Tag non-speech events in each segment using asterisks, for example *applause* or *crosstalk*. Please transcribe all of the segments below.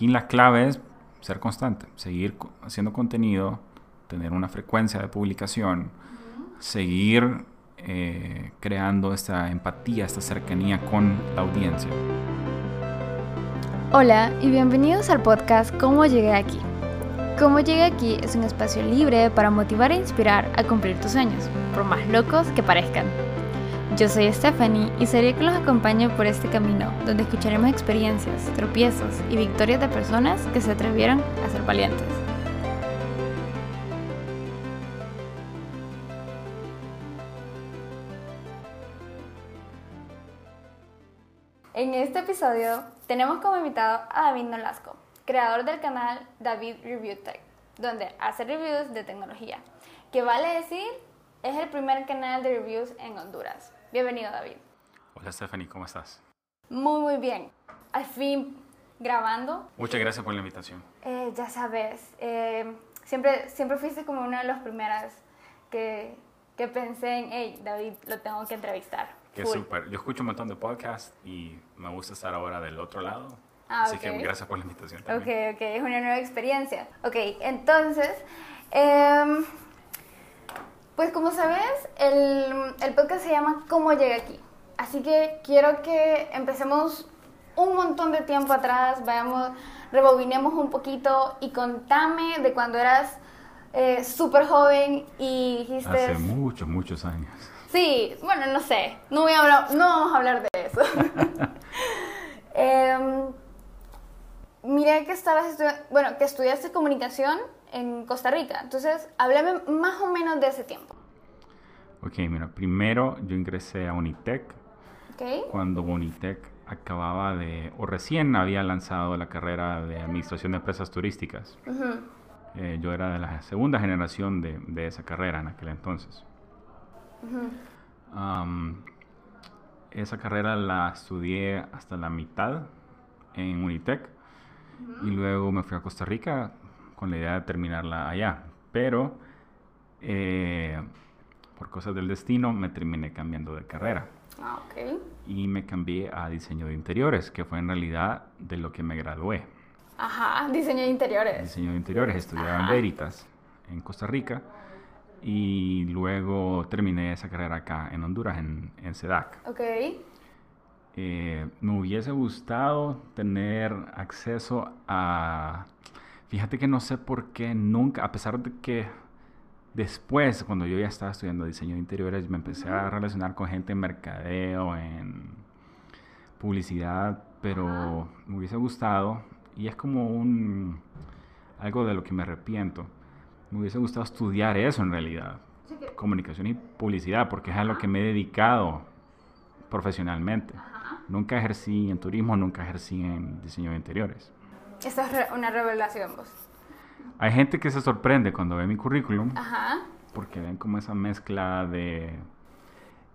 aquí la clave es ser constante, seguir haciendo contenido, tener una frecuencia de publicación, seguir eh, creando esta empatía, esta cercanía con la audiencia. Hola y bienvenidos al podcast Cómo llegué aquí. Cómo llegué aquí es un espacio libre para motivar e inspirar a cumplir tus sueños, por más locos que parezcan. Yo soy Stephanie y seré que los acompañe por este camino, donde escucharemos experiencias, tropiezos y victorias de personas que se atrevieron a ser valientes. En este episodio tenemos como invitado a David Nolasco, creador del canal David Review Tech, donde hace reviews de tecnología, que vale decir es el primer canal de reviews en Honduras. Bienvenido, David. Hola, Stephanie, ¿cómo estás? Muy, muy bien. Al fin grabando. Muchas gracias por la invitación. Eh, ya sabes, eh, siempre, siempre fuiste como una de las primeras que, que pensé en, hey, David, lo tengo que entrevistar. Qué súper. Yo escucho un montón de podcasts y me gusta estar ahora del otro lado. Ah, Así que gracias por la invitación también. Ok, ok, es una nueva experiencia. Ok, entonces, eh, pues como sabes, el, el podcast se llama ¿Cómo llegué aquí? Así que quiero que empecemos un montón de tiempo atrás, vayamos, rebobinemos un poquito y contame de cuando eras eh, súper joven y dijiste... Hace muchos, muchos años. Sí, bueno, no sé, no, voy a hablar, no vamos a hablar de eso. *laughs* *laughs* eh, miré que estabas estudiando, bueno, que estudiaste comunicación en Costa Rica. Entonces, háblame más o menos de ese tiempo. Ok, mira, primero yo ingresé a Unitec. Okay. Cuando Unitec acababa de, o recién había lanzado la carrera de Administración de Empresas Turísticas. eh, yo era de la segunda generación de, de, esa carrera en aquel entonces. um, esa carrera la estudié hasta la mitad en Unitec y luego me fui a Costa Rica con la idea de terminarla allá. Pero eh, por cosas del destino me terminé cambiando de carrera. Ah, okay. Y me cambié a diseño de interiores, que fue en realidad de lo que me gradué. Ajá, diseño de interiores. Diseño de interiores, estudiaba Ajá. en Veritas, en Costa Rica. Y luego terminé esa carrera acá en Honduras, en, en SEDAC. Ok. Eh, me hubiese gustado tener acceso a... Fíjate que no sé por qué nunca, a pesar de que después, cuando yo ya estaba estudiando diseño de interiores, me empecé a relacionar con gente en mercadeo, en publicidad, pero me hubiese gustado, y es como un... algo de lo que me arrepiento, me hubiese gustado estudiar eso en realidad, comunicación y publicidad, porque es a lo que me he dedicado profesionalmente. Nunca ejercí en turismo, nunca ejercí en diseño de interiores. Esa es re una revelación, vos. Hay gente que se sorprende cuando ve mi currículum, Ajá. porque ven como esa mezcla de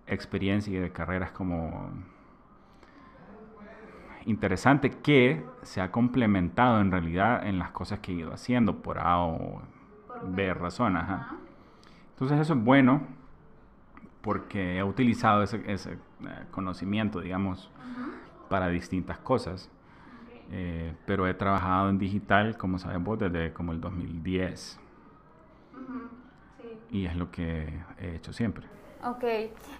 experiencia y de carreras como interesante que se ha complementado en realidad en las cosas que he ido haciendo por A o B razón. Ajá. Entonces eso es bueno porque he utilizado ese, ese eh, conocimiento, digamos, uh -huh. para distintas cosas. Eh, pero he trabajado en digital, como sabemos, desde como el 2010. Uh -huh. sí. Y es lo que he hecho siempre. Ok,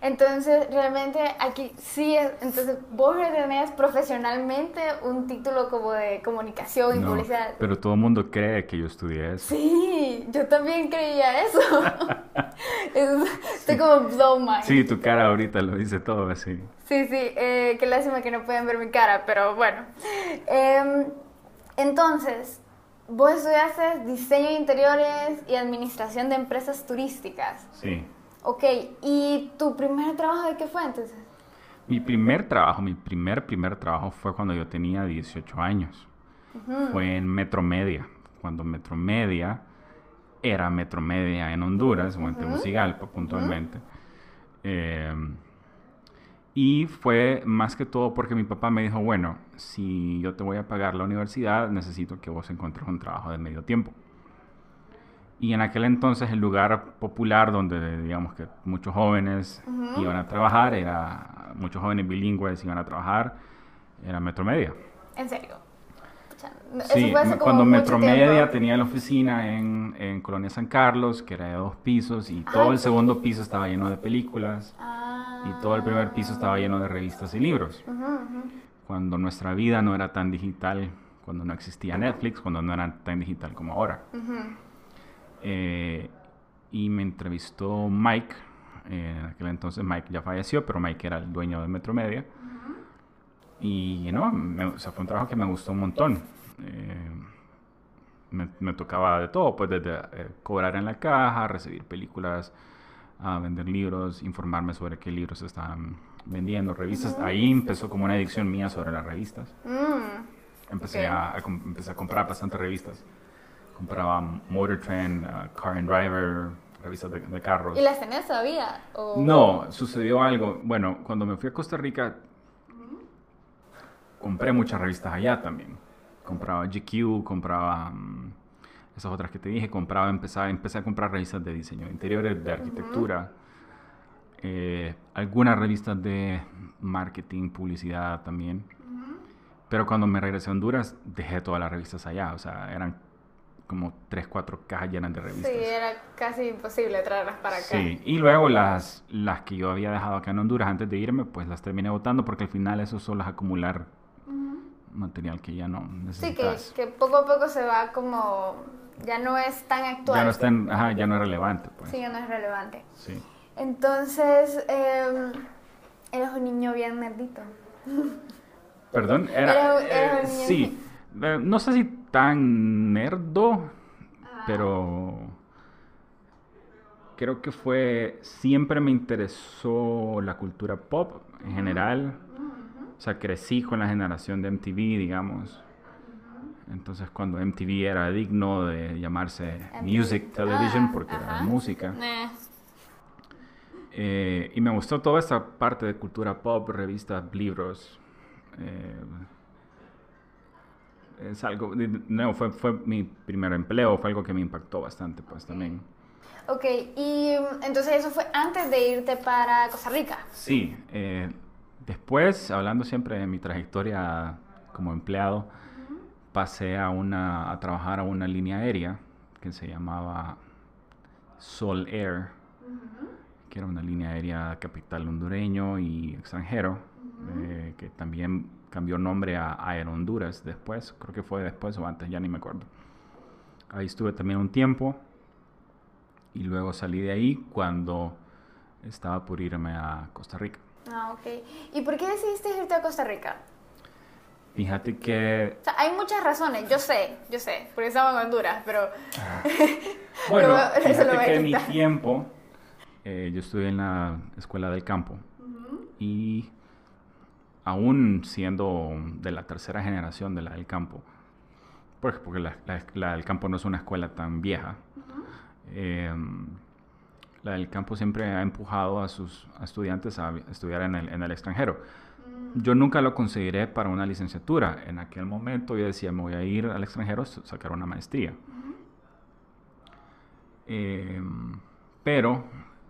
entonces realmente aquí sí, entonces vos tenés profesionalmente un título como de comunicación y no, publicidad. Pero todo el mundo cree que yo estudié eso. Sí, yo también creía eso. *laughs* Estoy sí. como blow mind. Sí, tu cara ahorita lo dice todo así. Sí, sí, eh, qué lástima que no pueden ver mi cara, pero bueno. Eh, entonces, vos estudiaste diseño de interiores y administración de empresas turísticas. Sí. Ok, ¿y tu primer trabajo de qué fue entonces? Mi primer trabajo, mi primer, primer trabajo fue cuando yo tenía 18 años. Uh -huh. Fue en Metromedia, cuando Metromedia era Metromedia en Honduras, uh -huh. o en Tegucigalpa puntualmente. Uh -huh. eh, y fue más que todo porque mi papá me dijo, bueno, si yo te voy a pagar la universidad, necesito que vos encuentres un trabajo de medio tiempo. Y en aquel entonces el lugar popular donde digamos que muchos jóvenes uh -huh. iban a trabajar, era muchos jóvenes bilingües iban a trabajar, era Metromedia. ¿En serio? Sí, cuando Metromedia tiempo. tenía la oficina en, en Colonia San Carlos, que era de dos pisos, y todo Ah, el segundo piso estaba lleno de películas, Ah. y todo el primer piso estaba lleno de revistas y libros. Ujú, ujú. Cuando nuestra vida no era tan digital, cuando no existía Netflix, cuando no era tan digital como ahora. Ujú. Eh, y me entrevistó Mike, eh, en aquel entonces Mike ya falleció, pero Mike era el dueño de Metromedia. Y no, me- o sea, fue un trabajo que me gustó un montón. Eh, me, me tocaba de todo, pues desde eh, cobrar en la caja, recibir películas, a vender libros, informarme sobre qué libros estaban vendiendo, revistas. Ahí empezó como una adicción mía sobre las revistas. Mm. Empecé, a, a empecé a comprar bastantes revistas. Compraba Motor Trend, uh, Car and Driver, revistas de, de carros. ¿Y las tenés todavía? ¿O- No, sucedió algo. Bueno, cuando me fui a Costa Rica, compré muchas revistas allá también. Compraba GQ, compraba mm, esas otras que te dije, compraba, empezaba, empecé a comprar revistas de diseño de interiores, de arquitectura, eh, algunas revistas de marketing, publicidad también. Pero cuando me regresé a Honduras, dejé todas las revistas allá. O sea, eran como 3, 4 cajas llenas de Sí, revistas. era casi imposible traerlas para acá. Sí, y luego las, las que yo había dejado acá en Honduras antes de irme, pues las terminé botando porque al final eso solo es acumular material que ya no Sí, que, necesitas. que poco a poco se va como... Ya no es tan actual. ya no está en- ajá, ya no es relevante, pues. Sí, ya no es relevante. Sí. Entonces, eh, eres un niño bien nerdito. Perdón, Era era, un- era un eh, niño. sí, Eh, no sé si tan nerdo, pero creo que fue, siempre me interesó la cultura pop en general. O sea, crecí con la generación de MTV, digamos. Entonces, cuando MTV era digno de llamarse MTV. Music Television, Ah, porque era música. Eh, Eh, y me gustó toda esta parte de cultura pop, revistas, libros. eh, es algo, no, fue, fue mi primer empleo, fue algo que me impactó bastante, pues también. ok, y entonces eso fue antes de irte para Costa Rica. Sí, eh, después, hablando siempre de mi trayectoria como empleado, pasé a, una, a trabajar a una línea aérea que se llamaba Sol Air, que era una línea aérea capital hondureño y extranjero, eh, que también cambió nombre a Air Honduras después, creo que fue después o antes, ya ni me acuerdo. Ahí estuve también un tiempo y luego salí de ahí cuando estaba por irme a Costa Rica. Ah, ok. ¿Y por qué decidiste irte a Costa Rica? Fíjate que, O sea, hay muchas razones, yo sé, yo sé, porque estaba en Honduras, pero... *laughs* bueno, Lo- eso lo fíjate a que en mi tiempo, eh, yo estuve en la escuela del campo y aún siendo de la tercera generación de la del campo, porque, porque la, la- la del campo no es una escuela tan vieja, eh, la del campo siempre ha empujado a sus a estudiantes a estudiar en el, en el extranjero. Yo nunca lo consideré para una licenciatura. En aquel momento yo decía, me voy a ir al extranjero a sacar una maestría. Eh, pero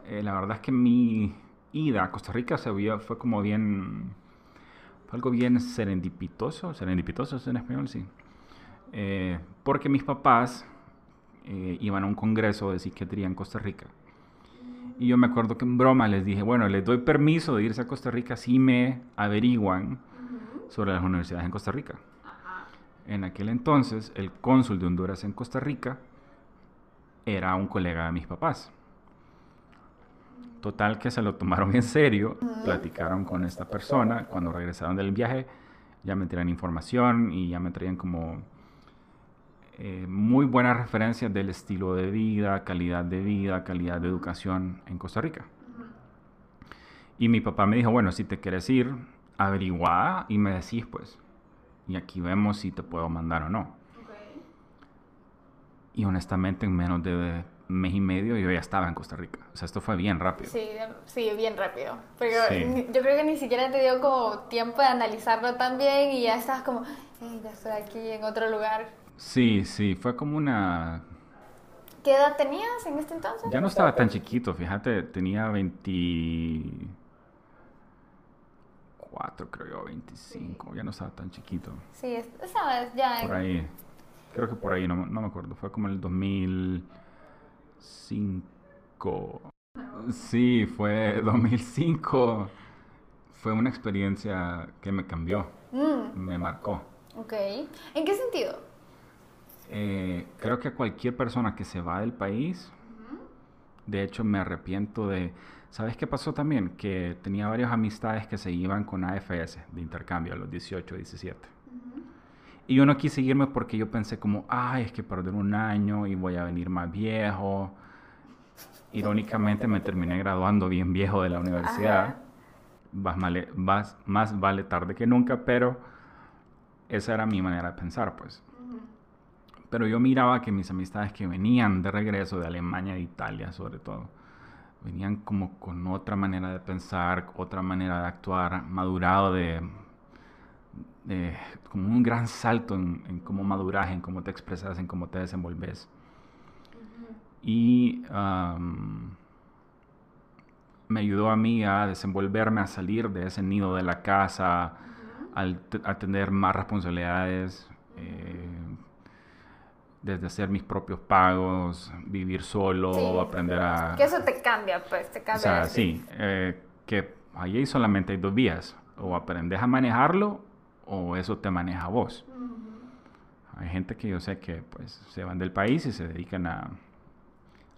eh, la verdad es que mi ida a Costa Rica se vio, fue como bien, algo bien serendipitoso, serendipitoso es en español, sí. Eh, porque mis papás eh, iban a un congreso de psiquiatría en Costa Rica. Y yo me acuerdo que en broma les dije, bueno, les doy permiso de irse a Costa Rica si me averiguan sobre las universidades en Costa Rica. En aquel entonces, el cónsul de Honduras en Costa Rica era un colega de mis papás. Total que se lo tomaron en serio, platicaron con esta persona, cuando regresaron del viaje ya me traían información y ya me traían como eh, muy buenas referencias del estilo de vida, calidad de vida, calidad de educación en Costa Rica. Y mi papá me dijo, bueno, si te quieres ir, averigua y me decís pues. Y aquí vemos si te puedo mandar o no. Y honestamente en menos de mes y medio yo ya estaba en Costa Rica. O sea, esto fue bien rápido. Sí, sí, bien rápido. Sí. ni- yo creo que ni siquiera te dio como tiempo de analizarlo tan bien y ya estabas como, "Ey, ya estoy aquí en otro lugar. Sí, sí, fue como una... ¿Qué edad tenías en este entonces? Ya no estaba tan chiquito, fíjate, tenía 24 24, creo yo, 25. Ya no estaba tan chiquito. Sí, es- esa vez ya. Por ahí. Creo que por ahí, no, no me acuerdo. Fue como el 2005. Sí, fue 2005. Fue una experiencia que me cambió, Mm, me marcó. ok. ¿En qué sentido? Eh, creo que cualquier persona que se va del país, de hecho me arrepiento de... ¿Sabes qué pasó también? Que tenía varias amistades que se iban con AFS de intercambio a los 18, 17. Y yo no quise irme porque yo pensé como, ay, es que perder un año y voy a venir más viejo. Irónicamente me terminé graduando bien viejo de la universidad. Más, male- más- más vale tarde que nunca, pero esa era mi manera de pensar, pues. Pero yo miraba que mis amistades que venían de regreso de Alemania e Italia, sobre todo, venían como con otra manera de pensar, otra manera de actuar, madurado de, de- como un gran salto en, en cómo maduras, en cómo te expresas, en cómo te desenvolves. Y am, me ayudó a mí a desenvolverme, a salir de ese nido de la casa, al t- a tener más responsabilidades, eh, desde hacer mis propios pagos, vivir solo, Sí. aprender a... Que eso te cambia, pues, te O cambia. sea, de- sí, eh, que ahí solamente hay dos vías, o aprendes a manejarlo o eso te maneja vos. Hay gente que yo sé que pues se van del país y se dedican a,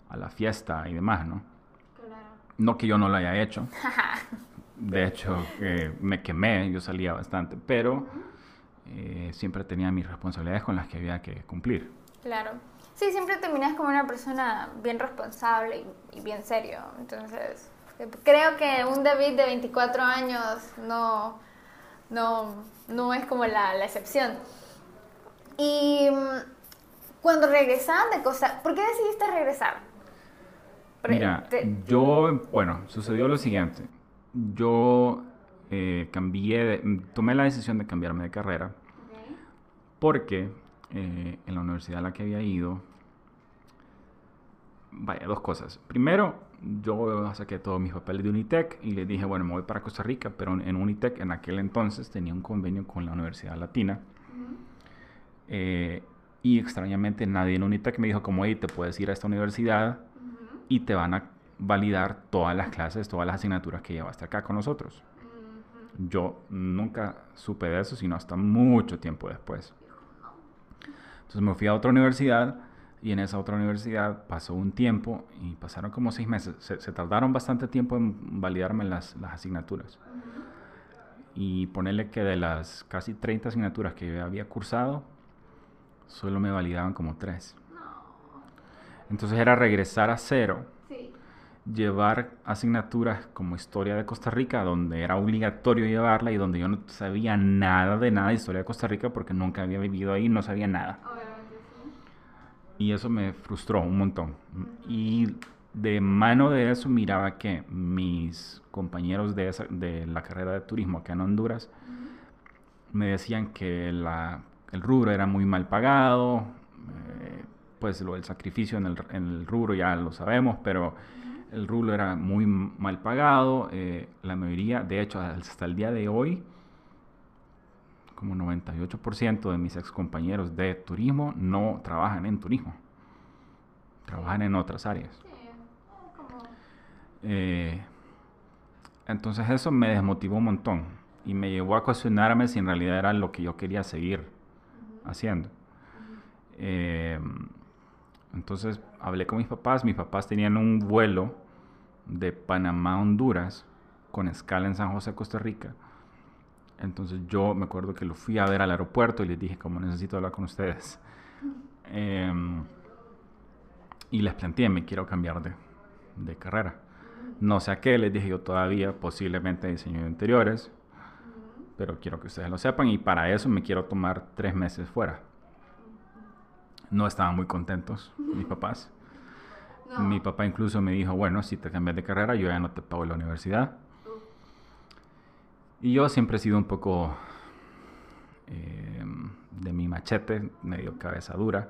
a la fiesta y demás, ¿no? No que yo no lo haya hecho. *laughs* De hecho, eh, me quemé, yo salía bastante, pero eh, siempre tenía mis responsabilidades con las que había que cumplir. Claro. Sí, siempre terminas como una persona bien responsable y, y bien serio. Entonces, eh, creo que un David de 24 años no, no, no es como la, la excepción. Y mm, cuando regresaban de Costa... ¿Por qué decidiste regresar? Mira, te- yo, bueno, sucedió lo siguiente. Yo eh, cambié, de- tomé la decisión de cambiarme de carrera porque eh, en la universidad a la que había ido, vaya, dos cosas. Primero, yo saqué todos mis papeles de Unitec y les dije, bueno, me voy para Costa Rica, pero en Unitec en aquel entonces tenía un convenio con la Universidad Latina. Eh, y extrañamente nadie en Unitec me dijo como, hey, te puedes ir a esta universidad y te van a validar todas las clases, todas las asignaturas que llevaste acá con nosotros. Yo nunca supe de eso, sino hasta mucho tiempo después. Entonces me fui a otra universidad y en esa otra universidad pasó un tiempo y pasaron como seis meses. Se, se tardaron bastante tiempo en validarme las, las asignaturas. Y ponerle que de las casi 30 asignaturas que yo había cursado, solo me validaban como tres. Entonces era regresar a cero Sí. llevar asignaturas como historia de Costa Rica, donde era obligatorio llevarla y donde yo no sabía nada de nada de historia de Costa Rica porque nunca había vivido ahí, no sabía nada. Y eso me frustró un montón. Y de mano de eso miraba que mis compañeros de, esa- de la carrera de turismo acá en Honduras me decían que el rubro era muy mal pagado, eh, pues lo del sacrificio en el, el rubro ya lo sabemos, pero el rubro era muy mal pagado, eh, la mayoría, de hecho hasta el día de hoy, como 98% de mis excompañeros de turismo no trabajan en turismo, trabajan en otras áreas. Eh, entonces eso me desmotivó un montón y me llevó a cuestionarme si en realidad era lo que yo quería seguir haciendo. Eh, entonces hablé con mis papás, mis papás tenían un vuelo de Panamá a Honduras con escala en San José, Costa Rica. Entonces yo me acuerdo que lo fui a ver al aeropuerto y les dije como necesito hablar con ustedes. Em, y les planteé, me quiero cambiar de, de carrera. No sé a qué, les dije yo todavía, posiblemente diseño de interiores, pero quiero que ustedes lo sepan y para eso me quiero tomar tres meses fuera. No estaban muy contentos mis *laughs* papás. Mi papá incluso me dijo, bueno, si te cambias de carrera, yo ya no te pago la universidad. Y yo siempre he sido un poco eh, de mi machete, medio cabeza dura.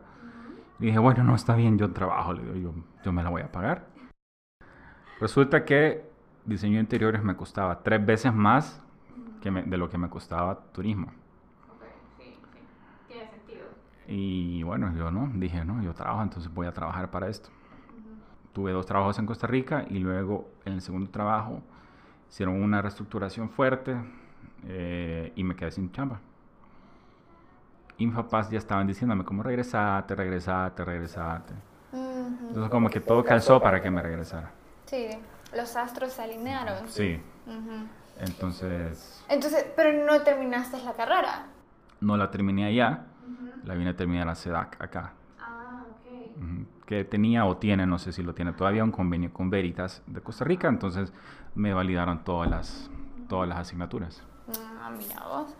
Y dije, bueno, no está bien, yo trabajo, le digo, yo, yo me la voy a pagar. Resulta que diseño de interiores me costaba tres veces más que me- de lo que me costaba turismo. Ok, sí, sí. Tiene sentido. Y bueno, yo no, dije, no, yo trabajo, entonces voy a trabajar para esto. Tuve dos trabajos en Costa Rica y luego en el segundo trabajo hicieron una reestructuración fuerte eh, y me quedé sin chamba. Y mis papás ya estaban diciéndome como regresate, regresate, regresate. Ujú. Entonces como que todo calzó para que me regresara. Sí, los astros se alinearon. Sí, Ujú. entonces Entonces, pero no terminaste la carrera. no la terminé allá, la vine a terminar a SEDAC acá. Que tenía o tiene, no sé si lo tiene todavía, un convenio con Veritas de Costa Rica, entonces me validaron todas las, todas las asignaturas. Ah, mira vos.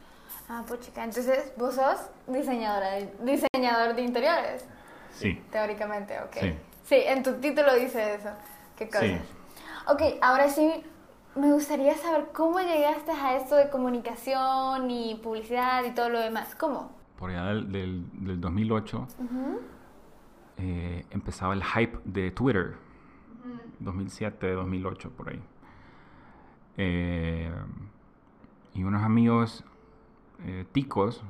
Ah, pues chica, entonces vos sos diseñadora de- diseñador de interiores, Sí, teóricamente, ok. Sí. Sí, en tu título dice eso. Qué cosas. Sí. Ok, ahora sí, me gustaría saber cómo llegaste a esto de comunicación y publicidad y todo lo demás. ¿Cómo? por allá del, del, del 2008 eh, empezaba el hype de Twitter, 2007, 2008, por ahí. Eh, y unos amigos eh, ticos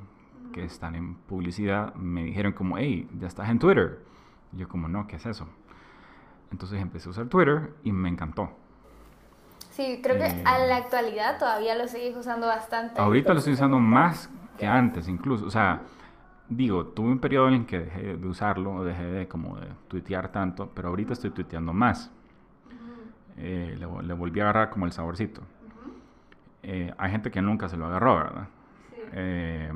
que están en publicidad me dijeron como, hey, ya estás en Twitter. Y yo como, no, ¿qué es eso? Entonces empecé a usar Twitter y me encantó. Sí, creo que Eh. a la actualidad todavía lo sigues usando bastante. Ahorita lo estoy usando más que antes incluso. O sea, digo, tuve un periodo en el que dejé de usarlo, dejé de como de tuitear tanto, pero ahorita estoy tuiteando más. Eh, le, vo- le volví a agarrar como el saborcito. Eh, hay gente que nunca se lo agarró, ¿verdad? Eh,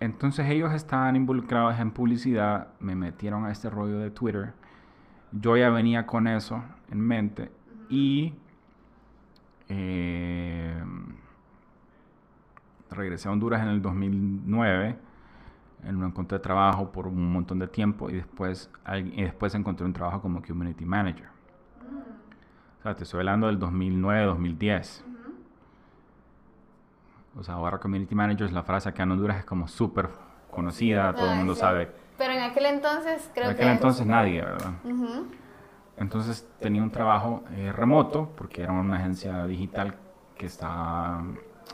entonces ellos estaban involucrados en publicidad, me metieron a este rollo de Twitter. Yo ya venía con eso en mente y eh, regresé a Honduras en el 2009. No encontré trabajo por un montón de tiempo y después, y después encontré un trabajo como Community Manager. O sea, te estoy hablando del 2009-2010. O sea, ahora Community Manager es la frase acá en Honduras es como súper conocida, todo el mundo sabe. Pero en aquel entonces creo En que... aquel entonces nadie, ¿verdad? Ujú. Entonces tenía un trabajo eh, remoto, porque era una agencia digital que estaba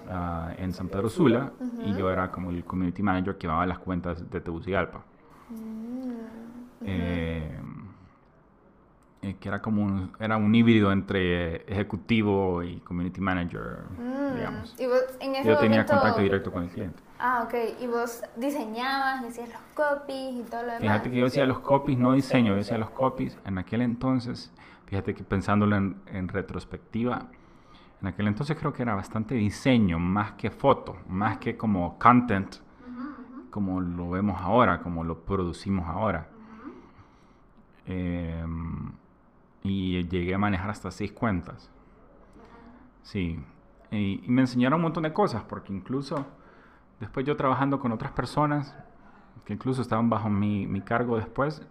ah, en San Pedro Sula, y yo era como el community manager que llevaba las cuentas de Tegucigalpa. Eh, eh, que era como un, era un híbrido entre ejecutivo y community manager, Mm, digamos. Y vos en ese Yo tenía momento... contacto directo con el cliente. Ah, ok. Y vos diseñabas, decías los copies y todo lo demás. Fíjate que yo decía los copies, no diseño, yo decía los copies. En aquel entonces, fíjate que pensándolo en, en retrospectiva, en aquel entonces creo que era bastante diseño, más que foto, más que como content, como lo vemos ahora, como lo producimos ahora. Eh, y llegué a manejar hasta seis cuentas. Sí. Y, y me enseñaron un montón de cosas, porque incluso después yo trabajando con otras personas, que incluso estaban bajo mi, mi cargo después,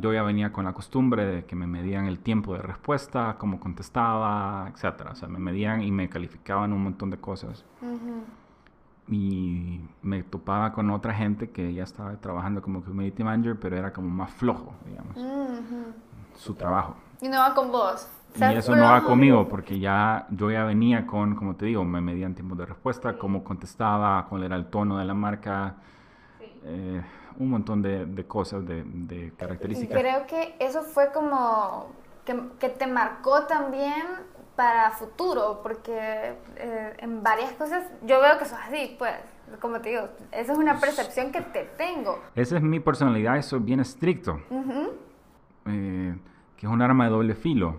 yo ya venía con la costumbre de que me medían el tiempo de respuesta, cómo contestaba, etc. O sea, me medían y me calificaban un montón de cosas. Y me topaba con otra gente que ya estaba trabajando como community manager, pero era como más flojo, digamos, su trabajo. Y no va con vos. Y eso no va conmigo porque ya yo ya venía con, como te digo, me medían tiempos de respuesta, cómo contestaba, cuál era el tono de la marca, eh, un montón de, de cosas, de, de características. creo que eso fue como que, que te marcó también para futuro, porque eh, en varias cosas yo veo que sos así, pues, como te digo, esa es una percepción que te tengo. Esa es mi personalidad, eso es bien estricto, Ujú. eh, que es un arma de doble filo,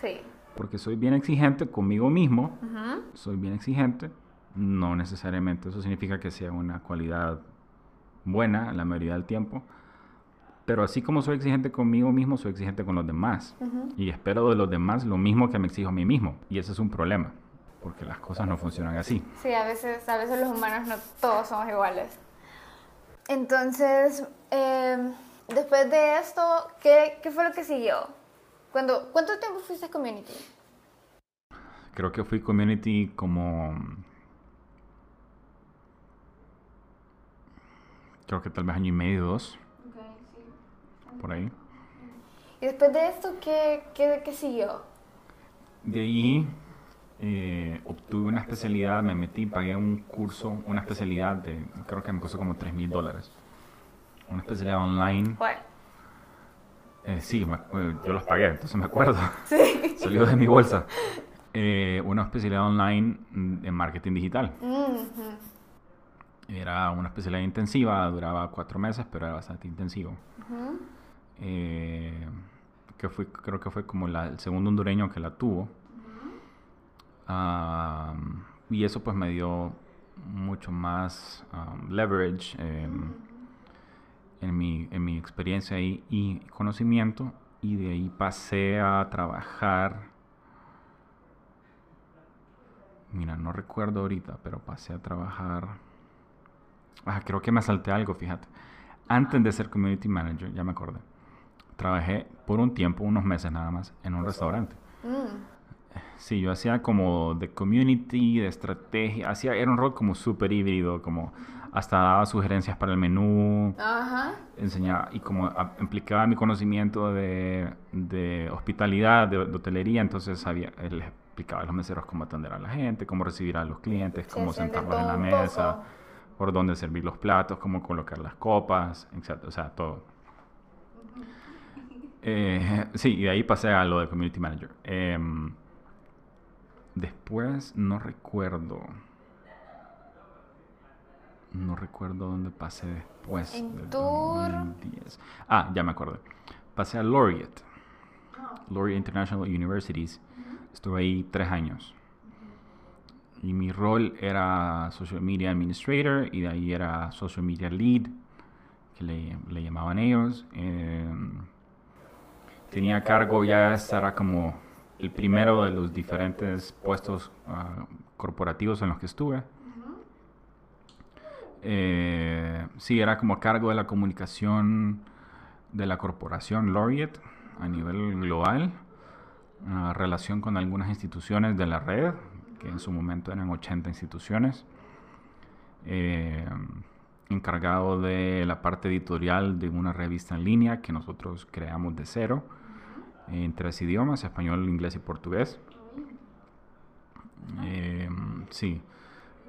Sí. porque soy bien exigente conmigo mismo, Ujú. soy bien exigente, no necesariamente eso significa que sea una cualidad buena la mayoría del tiempo, pero así como soy exigente conmigo mismo, soy exigente con los demás. Ujú. Y espero de los demás lo mismo que me exijo a mí mismo. Y ese es un problema, porque las cosas no funcionan así. Sí, a veces, a veces los humanos no todos somos iguales. Entonces, eh, después de esto, ¿qué, ¿qué fue lo que siguió? Cuando, ¿Cuánto tiempo fuiste Community? Creo que fui community como... Creo que tal vez año y medio, dos, por ahí. Y después de esto, ¿qué, qué, qué siguió? De ahí eh, obtuve una especialidad, me metí, pagué un curso, una especialidad de, creo que me costó como 3 mil dólares. Una especialidad online. ¿Cuál? Eh, sí, me- eh, yo los pagué, entonces me acuerdo. *laughs* Sí. *laughs* Salió de mi bolsa. Eh, una especialidad online mm, en marketing digital. Ujú. Era una especialidad intensiva, duraba cuatro meses, pero era bastante intensivo. Eh, que fue, creo que fue como la- el segundo hondureño que la tuvo. Y eso pues me dio mucho más um, leverage en, mi, en mi experiencia y conocimiento. Y de ahí pasé a trabajar. Mira, no recuerdo ahorita, pero pasé a trabajar. Ah, creo que me salté algo, fíjate. Antes de ser community manager, ya me acordé. Trabajé por un tiempo, unos meses nada más, en un restaurante. Mm. Sí, yo hacía como de community, de estrategia, hacía, era un rol como súper híbrido, como hasta daba sugerencias para el menú, Ajá. enseñaba y como implicaba mi conocimiento de, de hospitalidad, de, de hotelería, entonces sabía, les explicaba a los meseros cómo atender a la gente, cómo recibir a los clientes, cómo sentarlos en la mesa, poco. Por dónde servir los platos, cómo colocar las copas, etc. O sea, todo. *laughs* Eh, sí, y de ahí pasé a lo de Community Manager. Em, después, no recuerdo. No recuerdo dónde pasé después. En tour. 2010. Ah, ya me acordé. Pasé a Laureate. Laureate International Universities. Estuve ahí tres años. Y mi rol era Social Media Administrator y de ahí era Social Media Lead, que le, le llamaban ellos. Em, tenía cargo ya, era como el primero de los diferentes puestos ah, corporativos en los que estuve. Eh, sí, era como cargo de la comunicación de la corporación Laureate a nivel global, ah, relación con algunas instituciones de la red, que en su momento eran 80 instituciones, eh, encargado de la parte editorial de una revista en línea que nosotros creamos de cero, en tres idiomas, español, inglés y portugués. Eh, sí,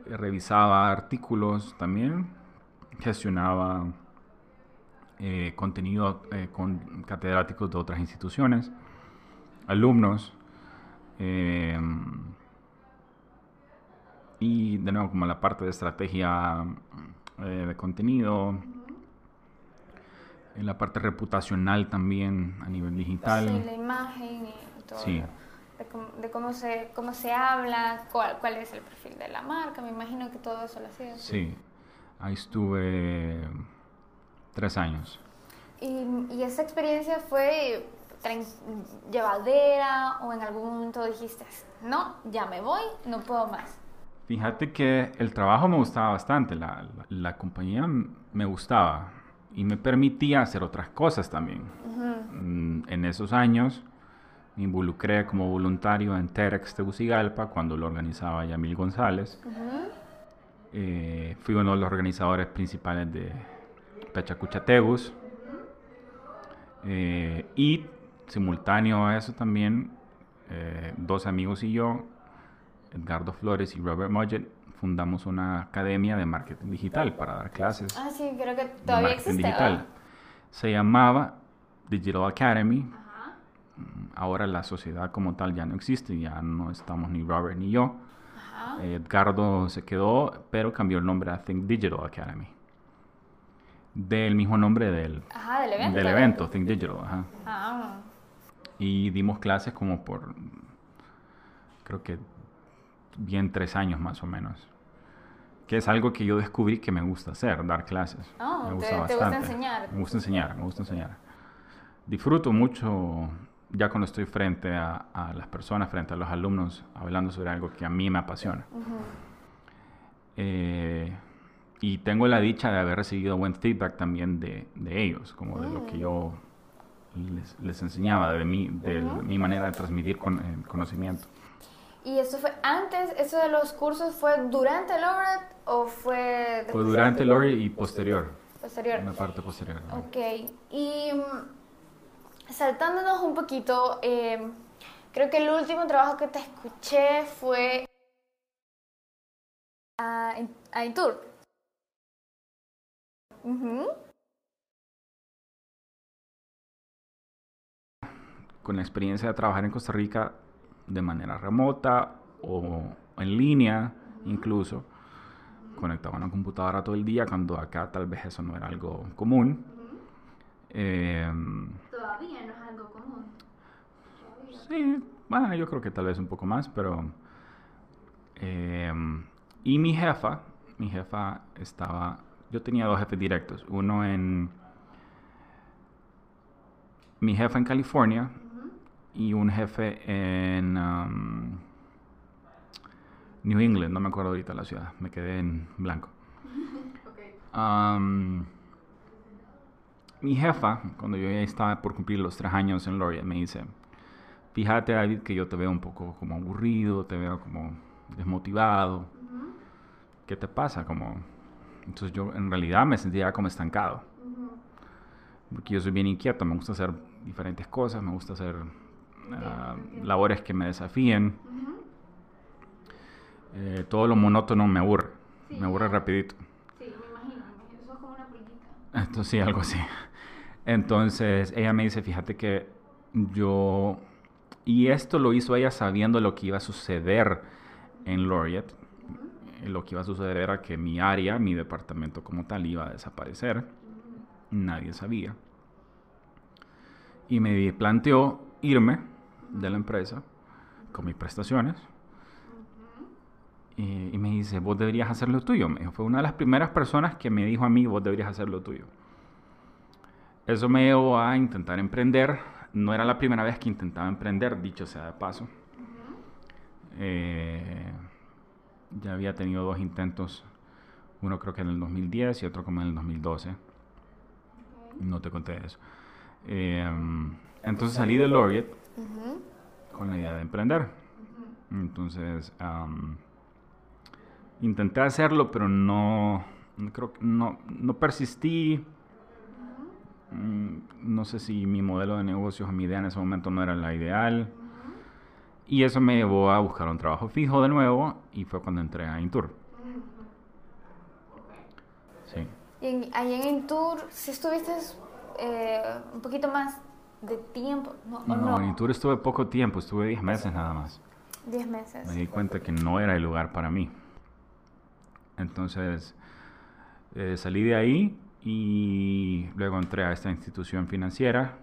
revisaba artículos también, gestionaba eh, contenido eh, con catedráticos de otras instituciones, alumnos, y de nuevo como la parte de estrategia eh, de contenido, en la parte reputacional también a nivel digital. Sí, la imagen y todo. Sí. De, cómo, de cómo se, cómo se habla, cuál, cuál es el perfil de la marca. Me imagino que todo eso lo hacía. Sí, ahí estuve tres años. Y, y esa experiencia fue llevadera o en algún momento dijiste, no, ya me voy, no puedo más. Fíjate que el trabajo me gustaba bastante, la, la- la compañía me gustaba y me permitía hacer otras cosas también. Mm, En esos años me involucré como voluntario en TEDx Tegucigalpa cuando lo organizaba Yamil González. Eh, fui uno de los organizadores principales de Pechacucha Tegus. Eh, y simultáneo a eso también, eh, dos amigos y yo, Edgardo Flores y Robert Mudgett, fundamos una academia de marketing digital para dar clases Ah, sí, creo que todavía marketing existe. digital. Se llamaba Digital Academy. Ajá. Mm, Ahora la sociedad como tal ya no existe, ya no estamos ni Robert ni yo. Ajá. Edgardo se quedó, pero cambió el nombre a Think Digital Academy. Del mismo nombre del, Ajá, del evento. del evento, Think Digital. ajá. Ah, Y dimos clases como por, creo que bien tres años más o menos. Que es algo que yo descubrí que me gusta hacer, dar clases. Oh, me te- gusta te gusta bastante. enseñar. Me gusta enseñar, me gusta enseñar. Disfruto mucho ya cuando estoy frente a, a las personas, frente a los alumnos, hablando sobre algo que a mí me apasiona. Eh, y tengo la dicha de haber recibido buen feedback también de, de ellos, como de lo que yo les, les enseñaba, de, mi, de mi manera de transmitir con, eh, conocimiento. ¿Y eso fue antes, eso de los cursos fue durante el Laureate o fue Fue durante el Lori y posterior, posterior? en la parte posterior. ¿no? Ok, y mm, saltándonos un poquito, eh, Creo que el último trabajo que te escuché fue a, a Intur. Ujú. Con la experiencia de trabajar en Costa Rica de manera remota o en línea incluso, conectado a una computadora todo el día, cuando acá tal vez eso no era algo común. Em, Todavía no es algo común. Sí, bueno, yo creo que tal vez un poco más, pero... em, y mi jefa, mi jefa estaba... Yo tenía dos jefes directos, uno en... Mi jefa en California y un jefe en um, New England, no me acuerdo ahorita la ciudad, me quedé en blanco. *laughs* Um, mi jefa, cuando yo ya estaba por cumplir los tres años en Laureate, me dice, fíjate David que yo te veo un poco como aburrido, te veo como desmotivado. ¿Qué te pasa? Como... Entonces yo en realidad me sentía como estancado. Porque yo soy bien inquieto, me gusta hacer diferentes cosas, me gusta hacer ah, labores que me desafíen. Eh, todo lo monótono me aburre, Sí, me aburre rapidito. Sí, me imagino, me como una pulguita. Entonces, sí, algo así. Entonces, ella me dice, fíjate que yo... Y esto lo hizo ella sabiendo lo que iba a suceder en Laureate. Lo que iba a suceder era que mi área, mi departamento como tal, iba a desaparecer. Nadie sabía. Y me planteó irme de la empresa con mis prestaciones. Y, y me dice, vos deberías hacer lo tuyo. Me dijo, fue una de las primeras personas que me dijo a mí, vos deberías hacer lo tuyo. Eso me llevó a intentar emprender. No era la primera vez que intentaba emprender, dicho sea de paso. Eh, ya había tenido dos intentos, uno creo que en el 2010 y otro como en el 2012. No te conté eso. Eh, entonces salí de Laureate con la idea de emprender. Entonces am, intenté hacerlo, pero no, no creo que no, no persistí. Mm, No sé si mi modelo de negocios o mi idea en ese momento no era la ideal. Y eso me llevó a buscar un trabajo fijo de nuevo y fue cuando entré a Intur. Sí. Y en- ahí en Intur, si estuviste eh, un poquito más de tiempo, ¿no? ¿O No, no? en Intur estuve poco tiempo, estuve 10 meses nada más. Diez meses. me di cuenta que no era el lugar para mí. Entonces eh, salí de ahí y luego entré a esta institución financiera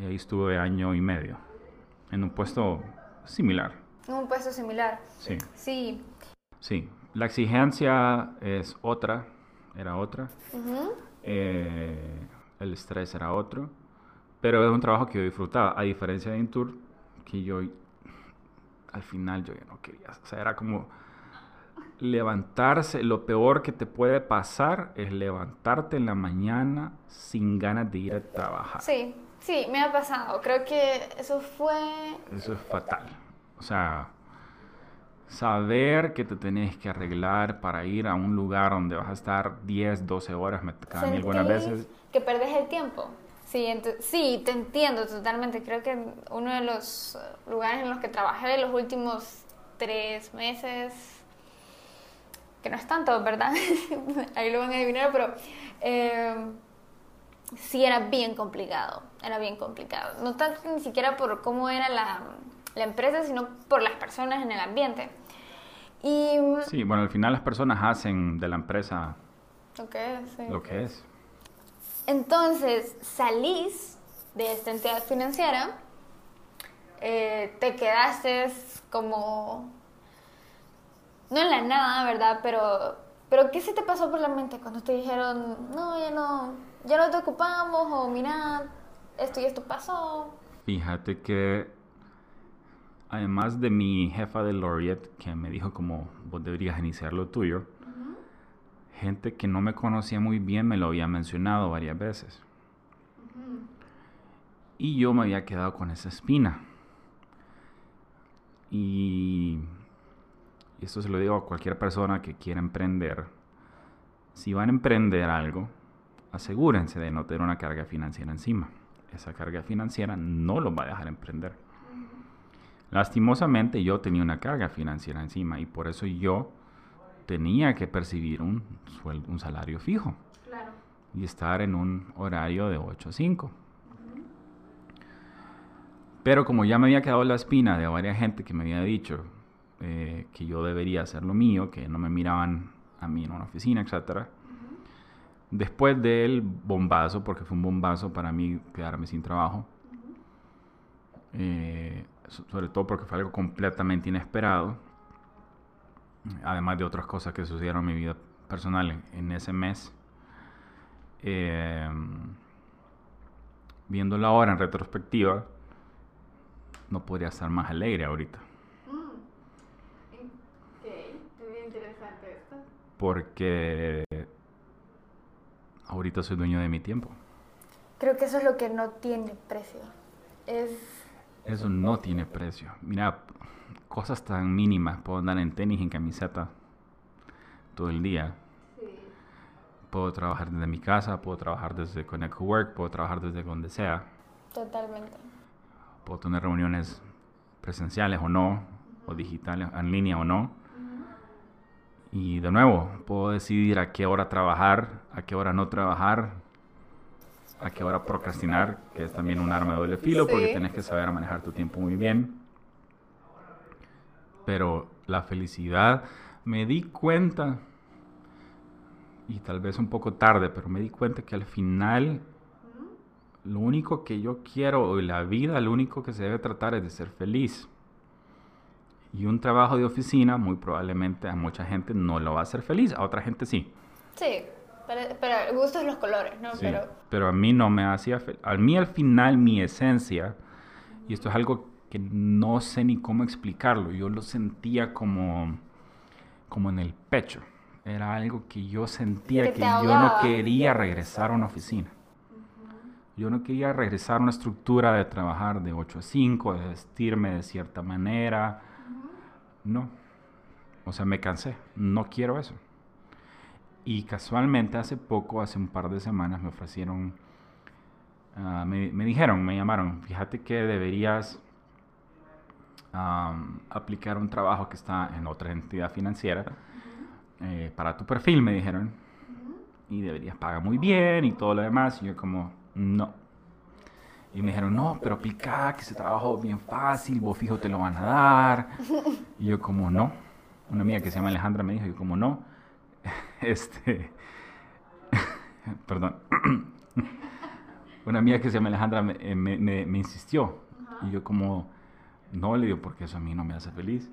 y ahí estuve año y medio en un puesto similar. Un puesto similar. Sí, Sí. sí. La exigencia es otra, era otra. Ujú. Eh, el estrés era otro, pero es un trabajo que yo disfrutaba, a diferencia de Intur, que yo al final yo ya no quería, o sea, era como levantarse, lo peor que te puede pasar es levantarte en la mañana sin ganas de ir a trabajar. Sí, sí, me ha pasado. Creo que eso fue... Eso es fatal. O sea, saber que te tenés que arreglar para ir a un lugar donde vas a estar 10, 12 horas, me mí algunas veces. Que perdés el tiempo. Sí, sí, te entiendo totalmente. Creo que uno de los lugares en los que trabajé los últimos tres meses, que no es tanto, ¿verdad? *laughs* Ahí lo van a adivinar, pero eh, sí era bien complicado. Era bien complicado. No tanto ni siquiera por cómo era la, la empresa, sino por las personas en el ambiente. Y... Sí, bueno, al final las personas hacen de la empresa Ok, sí. lo que es. Entonces salís de esta entidad financiera, eh, te quedaste como, no en la nada, ¿verdad? Pero, pero ¿qué se te pasó por la mente cuando te dijeron, no, ya no, ya no te ocupamos o mira, esto y esto pasó? Fíjate que además de mi jefa de Laureate, que me dijo como vos deberías iniciar lo tuyo, gente que no me conocía muy bien me lo había mencionado varias veces. Y yo me había quedado con esa espina. Y esto se lo digo a cualquier persona que quiera emprender. Si van a emprender algo, asegúrense de no tener una carga financiera encima. Esa carga financiera no los va a dejar emprender. Lastimosamente yo tenía una carga financiera encima y por eso yo tenía que percibir un, sueldo, un salario fijo Claro. y estar en un horario de 8 a 5. Pero como ya me había quedado la espina de varias gente que me había dicho eh, que yo debería hacer lo mío, que no me miraban a mí en una oficina, etc. Después del bombazo, porque fue un bombazo para mí quedarme sin trabajo, eh, so- sobre todo porque fue algo completamente inesperado, además de otras cosas que sucedieron en mi vida personal en, en ese mes. Eh, viéndolo ahora en retrospectiva, no podría estar más alegre ahorita. Ok, es bien interesante esto. Porque ahorita soy dueño de mi tiempo. Creo que eso es lo que no tiene precio. Es... Eso no tiene precio. Mira, cosas tan mínimas. Puedo andar en tenis, en camiseta todo el día. Puedo trabajar desde mi casa, puedo trabajar desde Connect Work, puedo trabajar desde donde sea. Totalmente. Puedo tener reuniones presenciales o no, o digitales, en línea o no. Y de nuevo, puedo decidir a qué hora trabajar, a qué hora no trabajar, a qué hora procrastinar, que es también un arma de doble filo, porque Sí. tienes que saber manejar tu tiempo muy bien. Pero la felicidad, me di cuenta, y tal vez un poco tarde, pero me di cuenta que al final lo único que yo quiero, o en la vida, lo único que se debe tratar es de ser feliz. Y un trabajo de oficina, muy probablemente a mucha gente no lo va a hacer feliz, a otra gente sí. Sí, pero, pero el gusto es los colores, ¿no? Sí, Pero pero a mí no me hacía feliz. A mí al final mi esencia, y esto es algo que no sé ni cómo explicarlo, yo lo sentía como, como en el pecho. Era algo que yo sentía Que yo no quería regresar a una oficina. Yo no quería regresar a una estructura de trabajar de 8 a 5, de vestirme de cierta manera. No. O sea, me cansé. No quiero eso. Y casualmente hace poco, hace un par de semanas, me ofrecieron, ah, me, me dijeron, me llamaron, fíjate que deberías aplicar un trabajo que está en otra entidad financiera eh, para tu perfil, me dijeron. Y deberías pagar muy bien y todo lo demás. Y yo como, no. Y me dijeron, no, pero aplica, que ese trabajo es bien fácil, vos fijo te lo van a dar. *laughs* Y yo como, no. Una amiga que se llama Alejandra me dijo, yo como, no. *laughs* Este, *laughs* perdón. *clears throat* Una amiga que se llama Alejandra me, eh, me- me- me insistió. Y yo como, no, le digo, porque eso a mí no me hace feliz.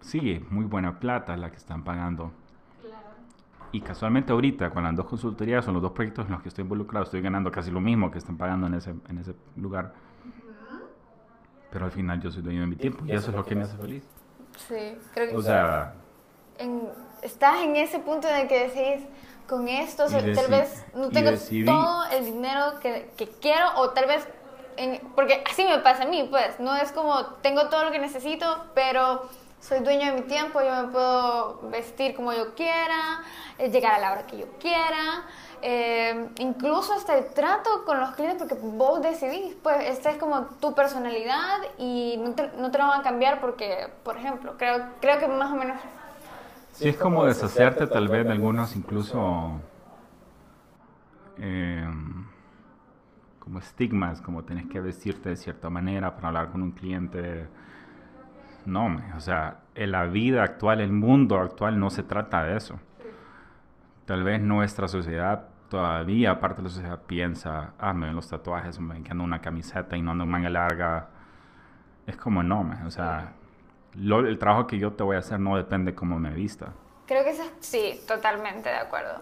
Sí, es muy buena plata la que están pagando. Y casualmente ahorita, con las dos consultorías, son los dos proyectos en los que estoy involucrado, estoy ganando casi lo mismo que están pagando en ese, en ese lugar. Pero al final yo soy dueño de mi tiempo y eso es lo que me hace feliz. sí, creo que O sea, en- estás en ese punto en el que decís, con esto o sea, Y tal vez no y tengo decidí- todo el dinero que, que quiero o tal vez, en- porque así me pasa a mí, pues, no es como tengo todo lo que necesito, pero soy dueño de mi tiempo, yo me puedo vestir como yo quiera, eh, llegar a la hora que yo quiera, eh, incluso hasta el trato con los clientes, porque vos decidís, pues, esta es como tu personalidad y no te, no te lo van a cambiar porque, por ejemplo, creo, creo que más o menos sí es como deshacerte tal vez de algunos incluso em, como estigmas, como tenés que vestirte de cierta manera para hablar con un cliente. No, o sea, en la vida actual, el mundo actual no se trata de eso. Tal vez nuestra sociedad todavía, parte de la sociedad, piensa, ah, me ven los tatuajes, me ven que ando una camiseta y no ando manga larga. Es como no, me, o sea, lo- el trabajo que yo te voy a hacer no depende cómo me vista. Creo que eso, sí, totalmente de acuerdo.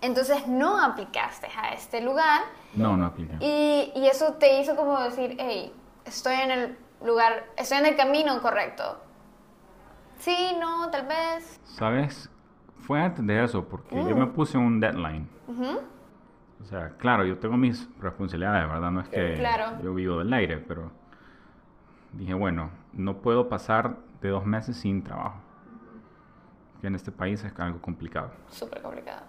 Entonces no aplicaste a este lugar No, no aplica. y, y eso te hizo como decir, hey, estoy en el lugar, estoy en el camino correcto. Sí, no, tal vez. ¿Sabes? Fue antes de eso, porque yo me puse un deadline. Ujú. O sea, claro, yo tengo mis responsabilidades, ¿verdad? No es que Claro. yo vivo del aire, pero dije, bueno, no puedo pasar de dos meses sin trabajo. Que en este país es algo complicado. Súper complicado.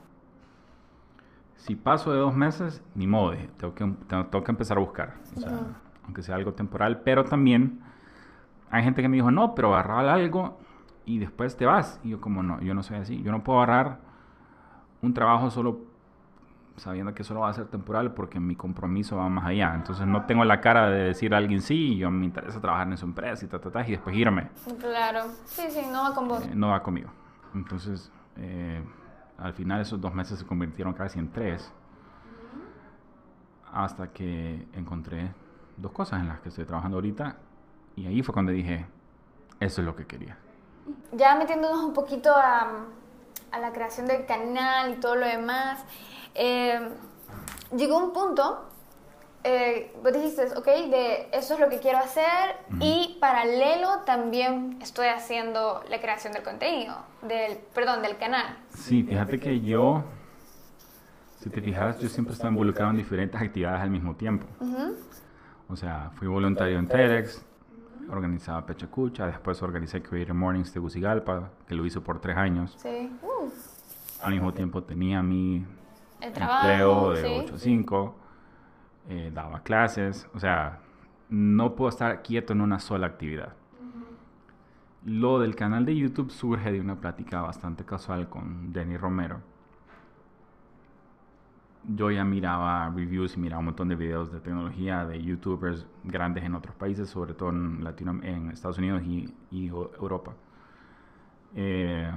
Si paso de dos meses, ni modo, tengo que, tengo, tengo que empezar a buscar. O sea, aunque sea algo temporal, pero también hay gente que me dijo, no, pero agarrar algo y después te vas. Y yo como no, yo no soy así, yo no puedo agarrar un trabajo solo sabiendo que solo va a ser temporal porque mi compromiso va más allá. Entonces no tengo la cara de decir a alguien sí, yo me interesa trabajar en su empresa y ta, ta, ta, y después irme. Claro, sí, sí, no va con vos. Eh, no va conmigo. Entonces, eh, al final esos dos meses se convirtieron casi en tres. Hasta que encontré dos cosas en las que estoy trabajando ahorita. Y ahí fue cuando dije, eso es lo que quería. Ya metiéndonos un poquito a, la creación del canal y todo lo demás. Eh, llegó un punto, eh, vos dijiste, ok, de eso es lo que quiero hacer y paralelo también estoy haciendo la creación del contenido, del, perdón, del canal. Sí, fíjate que yo, si te fijas, yo siempre estaba involucrado en diferentes actividades al mismo tiempo. O sea, fui voluntario en TEDx, organizaba Pechacucha, después organizé Creative Mornings de Gucigalpa, que lo hice por tres años. Sí. Uh, Al mismo tiempo tenía mi el empleo trabajo, de sí. 8 a 5, eh, daba clases, o sea, no puedo estar quieto en una sola actividad. Lo del canal de YouTube surge de una plática bastante casual con Jenny Romero. Yo ya miraba reviews y miraba un montón de videos de tecnología de youtubers grandes en otros países, sobre todo en, Latino, en Estados Unidos y, y Eu- Europa. Eh,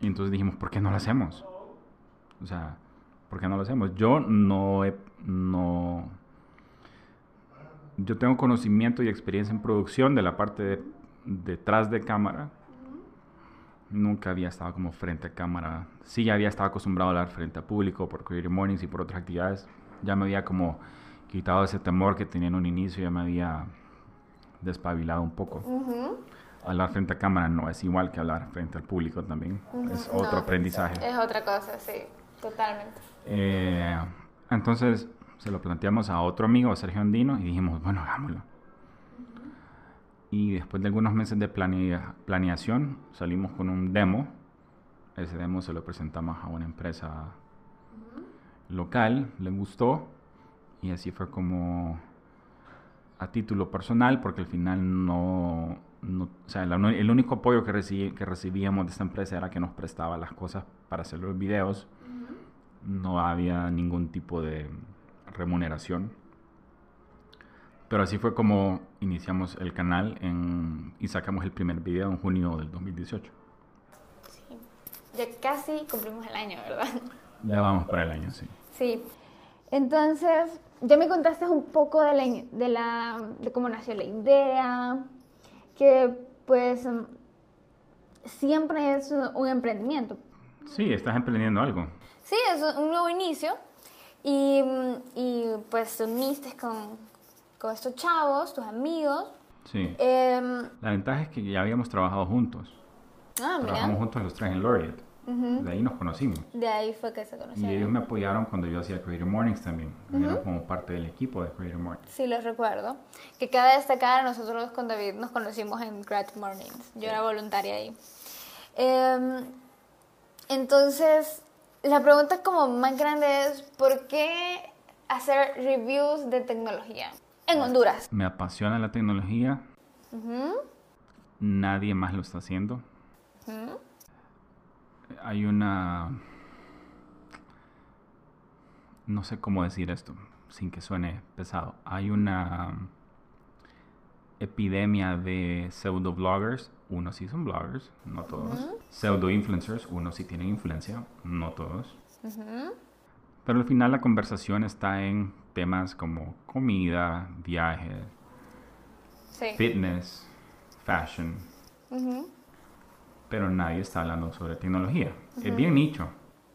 y entonces dijimos, ¿por qué no lo hacemos? O sea, ¿por qué no lo hacemos? Yo no he, no... Yo tengo conocimiento y experiencia en producción de la parte de- detrás de cámara. Nunca había estado como frente a cámara. Sí, ya había estado acostumbrado a hablar frente a público por Creative Mornings y por otras actividades. Ya me había como quitado ese temor que tenía en un inicio, ya me había despabilado un poco. Hablar frente a cámara no es igual que hablar frente al público también. Es otro No, aprendizaje. Es otra cosa, sí, totalmente. Eh, entonces se lo planteamos a otro amigo, a Sergio Andino, y dijimos, bueno, hagámoslo. Y después de algunos meses de planea- planeación, salimos con un demo. Ese demo se lo presentamos a una empresa local, le gustó, y así fue como a título personal, porque al final no, no- o sea, la el único apoyo que, reci- que recibíamos de esta empresa era que nos prestaba las cosas para hacer los videos. No había ningún tipo de remuneración. Pero así fue como iniciamos el canal en- y sacamos el primer video en junio del 2018. Sí. Ya casi cumplimos el año, ¿verdad? Ya vamos para el año, sí. Sí. Entonces, ya me contaste un poco de, la, de, la, de cómo nació la idea, que pues mm, siempre es un emprendimiento. Sí, estás emprendiendo algo. Sí, es un nuevo inicio y, mm, y pues te uniste con, con estos chavos, tus amigos. Sí. Em, La ventaja es que ya habíamos trabajado juntos. ah, Trabajamos mira, juntos los tres en Laureate. De ahí nos conocimos. de ahí fue que se Y conocieron. ellos me apoyaron cuando yo hacía Creative Mornings también. Eran como parte del equipo de Creative Mornings. Sí, los recuerdo. Que cabe destacar, nosotros con David nos conocimos en Creative Mornings. Yo era voluntaria ahí. Em, entonces, la pregunta como más grande es, ¿por qué hacer reviews de tecnología en Honduras? Me apasiona la tecnología. Nadie más lo está haciendo. Hay una... No sé cómo decir esto sin que suene pesado. Hay una epidemia de pseudo bloggers. Unos sí son bloggers, no todos. Pseudo influencers, unos sí tienen influencia, no todos. Ujú. Pero al final la conversación está en temas como comida, viajes, Sí. fitness, fashion, Ujú. pero nadie está hablando sobre tecnología. Es bien nicho.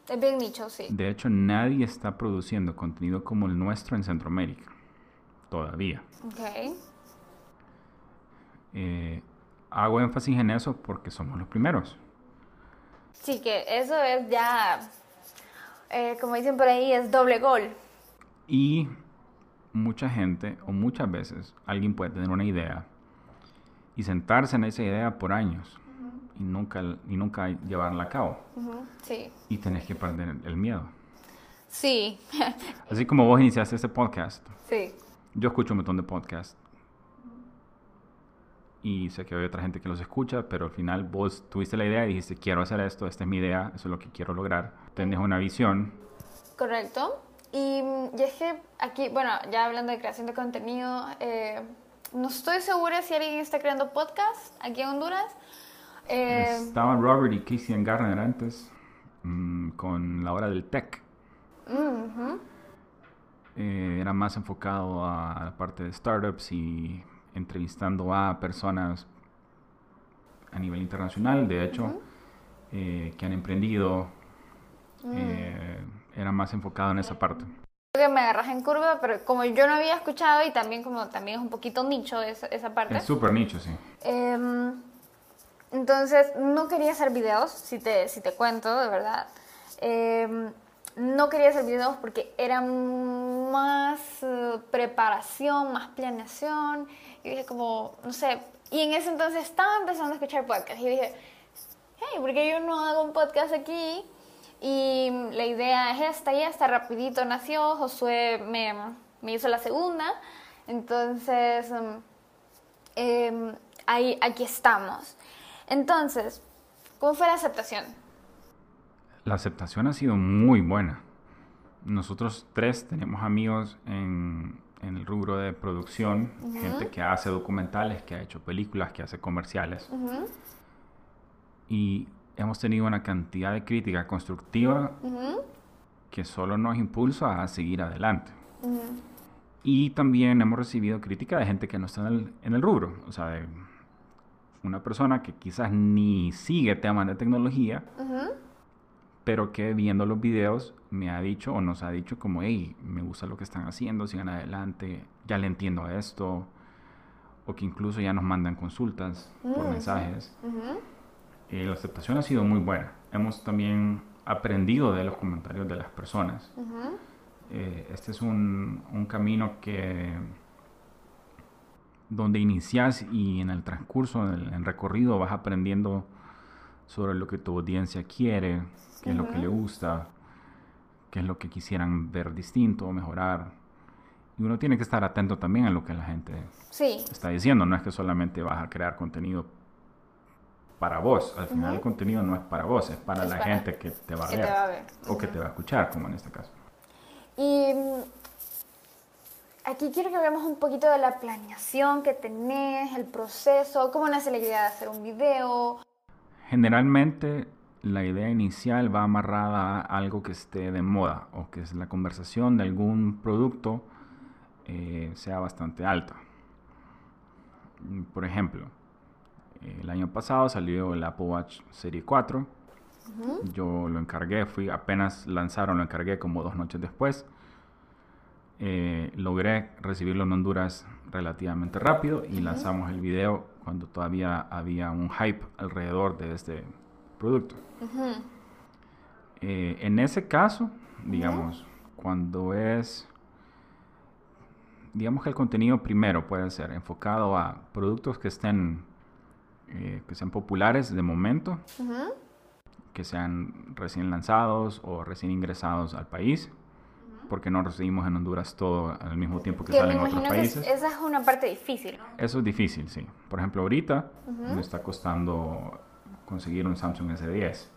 Es bien nicho, sí. De hecho, nadie está produciendo contenido como el nuestro en Centroamérica. Todavía. Ok. Eh, hago énfasis en eso porque somos los primeros. Sí, que eso es ya, eh, como dicen por ahí, es doble gol. Y mucha gente, o muchas veces, alguien puede tener una idea y sentarse en esa idea por años y, nunca, y nunca llevarla a cabo. Sí. Y tenés que perder el miedo. Sí. *laughs* Así como vos iniciaste este podcast, sí. yo escucho un montón de podcasts y sé que hay otra gente que los escucha, pero al final vos tuviste la idea y dijiste, quiero hacer esto, esta es mi idea, eso es lo que quiero lograr. Tenés una visión. Correcto. Y, y es que aquí, bueno, ya hablando de creación de contenido, eh, no estoy segura si alguien está creando podcast aquí en Honduras. Eh, Estaban Robert y Casey Garner antes mm, con la hora del tech. ujú. Eh, era más enfocado a la parte de startups y entrevistando a personas a nivel internacional, de hecho, eh, que han emprendido. eh, era más enfocado en esa parte. Creo que me agarras en curva, pero como yo no había escuchado y también como también es un poquito nicho esa, esa parte. Es súper nicho, sí. Em, entonces, no quería hacer videos, si te, si te cuento, de verdad. Em, no quería hacer videos porque era más eh, preparación, más planeación. Y dije como, no sé, y en ese entonces estaba empezando a escuchar podcasts. Y dije, hey, ¿por qué yo no hago un podcast aquí? Y la idea es esta y esta, rapidito nació, Josué me, me hizo la segunda. Entonces, em, em, ahí, aquí estamos. Entonces, ¿cómo fue la aceptación? La aceptación ha sido muy buena. Nosotros tres tenemos amigos en, en el rubro de producción, gente que hace documentales, que ha hecho películas, que hace comerciales. Ujú, Y hemos tenido una cantidad de crítica constructiva ujú, que solo nos impulsa a seguir adelante. Y también hemos recibido crítica de gente que no está en el, en el rubro. O sea, de una persona que quizás ni sigue temas de tecnología. Pero que viendo los videos me ha dicho o nos ha dicho como, hey, me gusta lo que están haciendo, sigan adelante, ya le entiendo a esto, o que incluso ya nos mandan consultas por Mm, mensajes. Eh, la aceptación ha sido muy buena. Hemos también aprendido de los comentarios de las personas. Eh, este es un, un camino que donde inicias y en el transcurso, en el, en el recorrido, vas aprendiendo sobre lo que tu audiencia quiere, qué es lo que le gusta, qué es lo que quisieran ver distinto o mejorar. Y uno tiene que estar atento también a lo que la gente Sí, está diciendo. No es que solamente vas a crear contenido para vos. Al final el contenido no es para vos, es para Es la para- gente que te va a que ver. va a ver. O que te va a escuchar, como en este caso. y mm, aquí quiero que hablemos un poquito de la planeación que tenés, el proceso, cómo nace la idea de hacer un video. Generalmente la idea inicial va amarrada a algo que esté de moda o que es la conversación de algún producto eh, sea bastante alta. Por ejemplo, el año pasado salió el Apple Watch Serie 4. Yo lo encargué, fui apenas lanzaron, lo encargué como dos noches después. Eh, logré recibirlo en Honduras relativamente rápido y lanzamos el video cuando todavía había un hype alrededor de este producto. Ujú, Eh, en ese caso, digamos, cuando es, digamos que el contenido primero puede ser enfocado a productos que estén, eh, que sean populares de momento, ujú, que sean recién lanzados o recién ingresados al país, porque no recibimos en Honduras todo al mismo tiempo que, Que sale en otros países. esa es una parte difícil, ¿no? Eso es difícil, sí. Por ejemplo, ahorita me está costando conseguir un Samsung S10.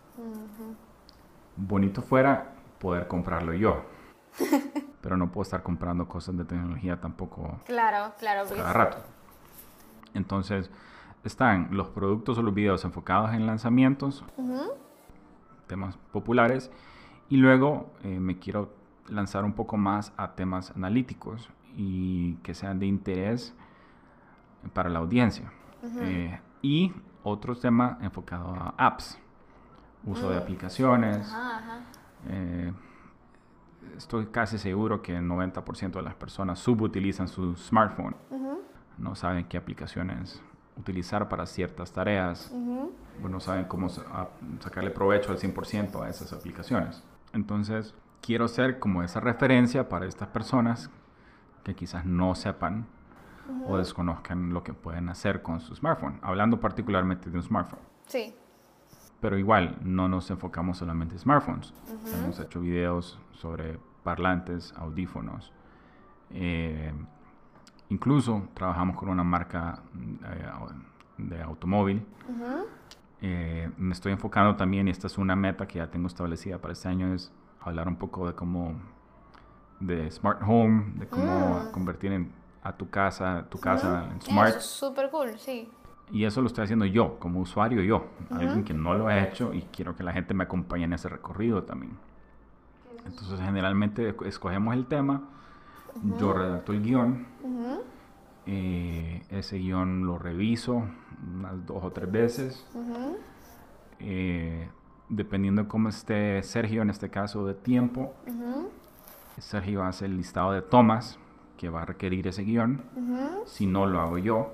Bonito fuera poder comprarlo yo, *laughs* pero no puedo estar comprando cosas de tecnología tampoco Claro, claro. cada rato. Entonces, están los productos o los videos enfocados en lanzamientos, temas populares, y luego eh, me quiero lanzar un poco más a temas analíticos y que sean de interés para la audiencia. Eh, y otro tema enfocado a apps, uso de aplicaciones. Ajá, ajá. Eh, estoy casi seguro que el 90% de las personas subutilizan su smartphone. No saben qué aplicaciones utilizar para ciertas tareas. o No saben cómo sacarle provecho al 100% a esas aplicaciones. Entonces, quiero ser como esa referencia para estas personas que quizás no sepan o desconozcan lo que pueden hacer con su smartphone. Hablando particularmente de un smartphone. Sí. Pero igual, no nos enfocamos solamente en smartphones. Hemos hecho videos sobre parlantes, audífonos, eh, incluso trabajamos con una marca eh, de automóvil. Eh, me estoy enfocando también, y esta es una meta que ya tengo establecida para este año, es hablar un poco de cómo, de smart home, de cómo Mm. convertir en, a tu casa, tu casa en smart. Eso es súper cool, sí. Y eso lo estoy haciendo yo, como usuario yo, alguien que no lo ha hecho y quiero que la gente me acompañe en ese recorrido también. Entonces generalmente escogemos el tema, yo redacto el guion, eh, ese guion lo reviso unas dos o tres veces, eh, dependiendo de cómo esté Sergio en este caso de tiempo, Sergio hace el listado de tomas que va a requerir ese guion, si no lo hago yo.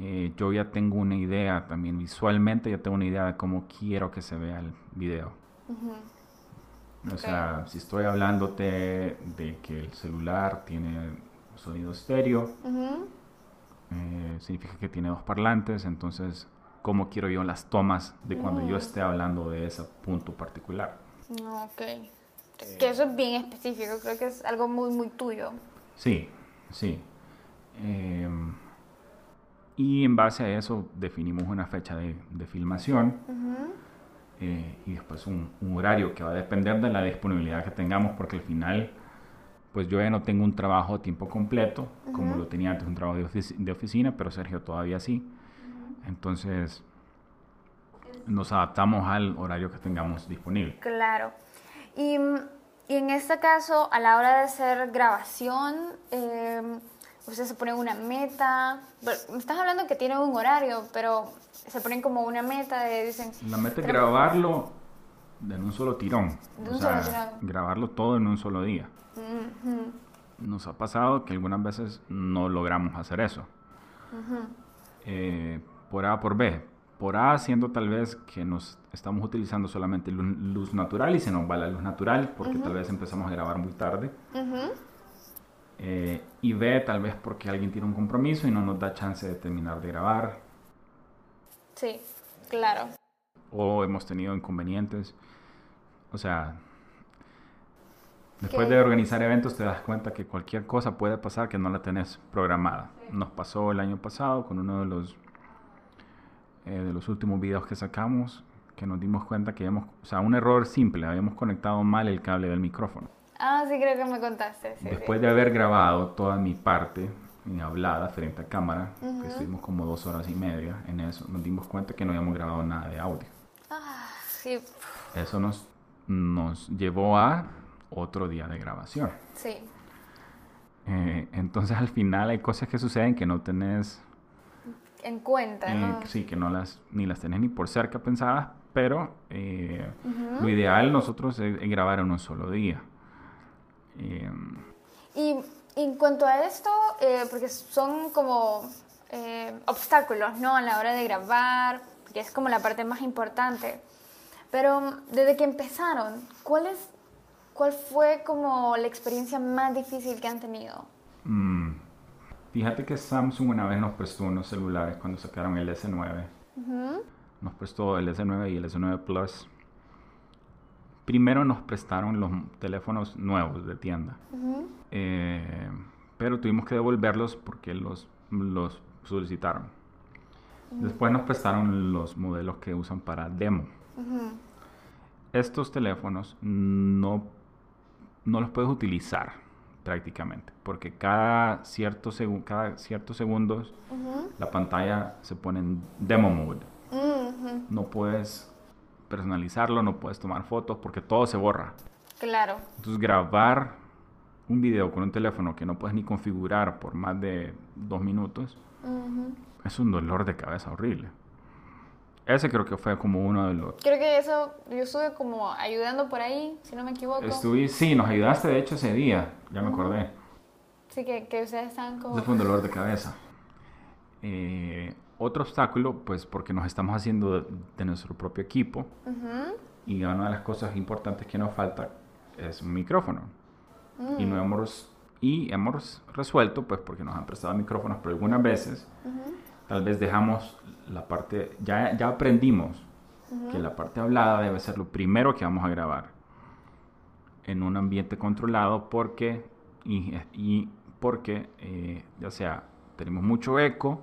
Eh, yo ya tengo una idea también visualmente, ya tengo una idea de cómo quiero que se vea el video. O sea, si estoy hablándote de que el celular tiene sonido estéreo, eh, significa que tiene dos parlantes, entonces, ¿cómo quiero yo las tomas de cuando yo esté hablando de ese punto particular? Ok. Que eso es bien específico, creo que es algo muy, muy tuyo. Sí, sí. Eh, y en base a eso definimos una fecha de, de filmación. Eh, y después un, un horario que va a depender de la disponibilidad que tengamos porque al final pues yo ya no tengo un trabajo a tiempo completo como lo tenía antes un trabajo de, ofici- de oficina pero Sergio todavía sí entonces nos adaptamos al horario que tengamos disponible Claro. Y, mm, y en este caso, a la hora de hacer grabación, eh, ustedes se ponen una meta. Bueno, Me estás hablando que tienen un horario, pero se ponen como una meta de, dicen, la meta es Pero- grabarlo en un solo tirón De o un sea, solo tirón. grabarlo todo en un solo día "Ujú, nos ha pasado que algunas veces no logramos hacer eso ujú, eh, por A por B. Por A siendo tal vez que nos estamos utilizando solamente luz, natural y se nos va la luz natural porque tal vez empezamos a grabar muy tarde. ujú". Eh, y B tal vez porque alguien tiene un compromiso y no nos da chance de terminar de grabar. Sí, claro. O hemos tenido inconvenientes. O sea, después ¿Qué? de organizar eventos te das cuenta que cualquier cosa puede pasar que no la tenés programada. Nos pasó el año pasado con uno de los eh, de los últimos videos que sacamos que nos dimos cuenta que habíamos, o sea, un error simple, habíamos conectado mal el cable del micrófono. Ah, sí, creo que me contaste. sí, Después sí. de haber grabado toda mi parte en hablada frente a cámara, que estuvimos como dos horas y media en eso, nos dimos cuenta que no habíamos grabado nada de audio. Ah, sí, Eso nos, nos llevó a otro día de grabación. sí. Eh, entonces al final hay cosas que suceden que no tenés, En cuenta, eh, ¿no? sí, que no las, ni las tenés ni por cerca pensadas, pero eh, lo ideal nosotros es, es grabar en un solo día. Eh, Y en cuanto a esto, eh, porque son como eh, obstáculos, ¿no? A la hora de grabar, que es como la parte más importante. Pero desde que empezaron, ¿cuál, es, ¿cuál fue como la experiencia más difícil que han tenido? Mm, Fíjate que Samsung una vez nos prestó unos celulares cuando sacaron el S9. Ujú, Nos prestó el S9 y el S9 Plus. Primero nos prestaron los teléfonos nuevos de tienda. ujú, Eh, pero tuvimos que devolverlos porque los, los solicitaron. Después nos prestaron los modelos que usan para demo. Estos teléfonos no, no los puedes utilizar prácticamente porque cada, cierto cada ciertos segundos la pantalla se pone en demo mode. No puedes personalizarlo, no puedes tomar fotos porque todo se borra. Claro. Entonces grabar un video con un teléfono que no puedes ni configurar por más de dos minutos es un dolor de cabeza horrible. Ese creo que fue como uno de los... Creo que eso, yo estuve como ayudando por ahí, si no me equivoco. Estuve, sí, nos ayudaste de hecho ese día, ya me acordé. Sí, que, que ustedes están como... Ese fue un dolor de cabeza. Eh, otro obstáculo, pues porque nos estamos haciendo de, de nuestro propio equipo Ujú, y una de las cosas importantes que nos falta es un micrófono. Y no hemos y hemos resuelto, pues porque nos han prestado micrófonos, pero algunas veces ujú, tal vez dejamos la parte, ya, ya aprendimos que la parte hablada debe ser lo primero que vamos a grabar en un ambiente controlado porque y, y porque eh, ya sea tenemos mucho eco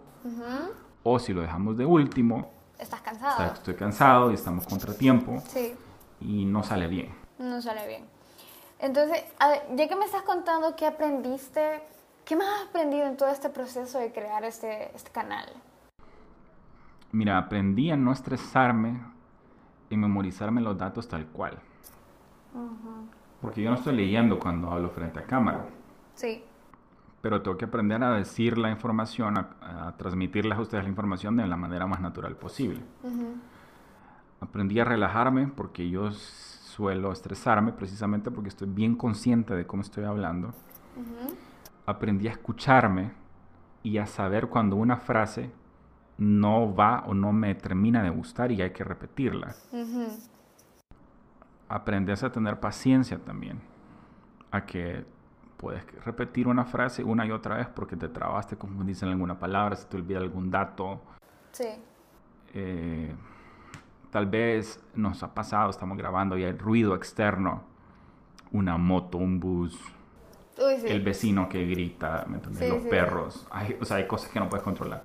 o si lo dejamos de último, Estás cansado. estoy cansado y estamos contratiempo Sí, y no sale bien. no sale bien. Entonces, a ver, ya que me estás contando qué aprendiste, ¿qué más has aprendido en todo este proceso de crear este, este canal? Mira, aprendí a no estresarme y memorizarme los datos tal cual. Porque yo no estoy leyendo cuando hablo frente a cámara, Sí, pero tengo que aprender a decir la información, a, a transmitirles a ustedes la información de la manera más natural posible. Aprendí a relajarme porque yo suelo estresarme precisamente porque estoy bien consciente de cómo estoy hablando. Aprendí a escucharme y a saber cuando una frase no va o no me termina de gustar y hay que repetirla. Ujú. Aprendes a tener paciencia también. A que puedes repetir una frase una y otra vez porque te trabaste, confundiste en alguna palabra, se te olvida algún dato. sí, Eh, tal vez nos ha pasado, estamos grabando y hay ruido externo. Una moto, un bus, Uy, sí. el vecino que grita, ¿me entiendes? Sí, los sí. perros. Hay, o sea, hay cosas que no puedes controlar.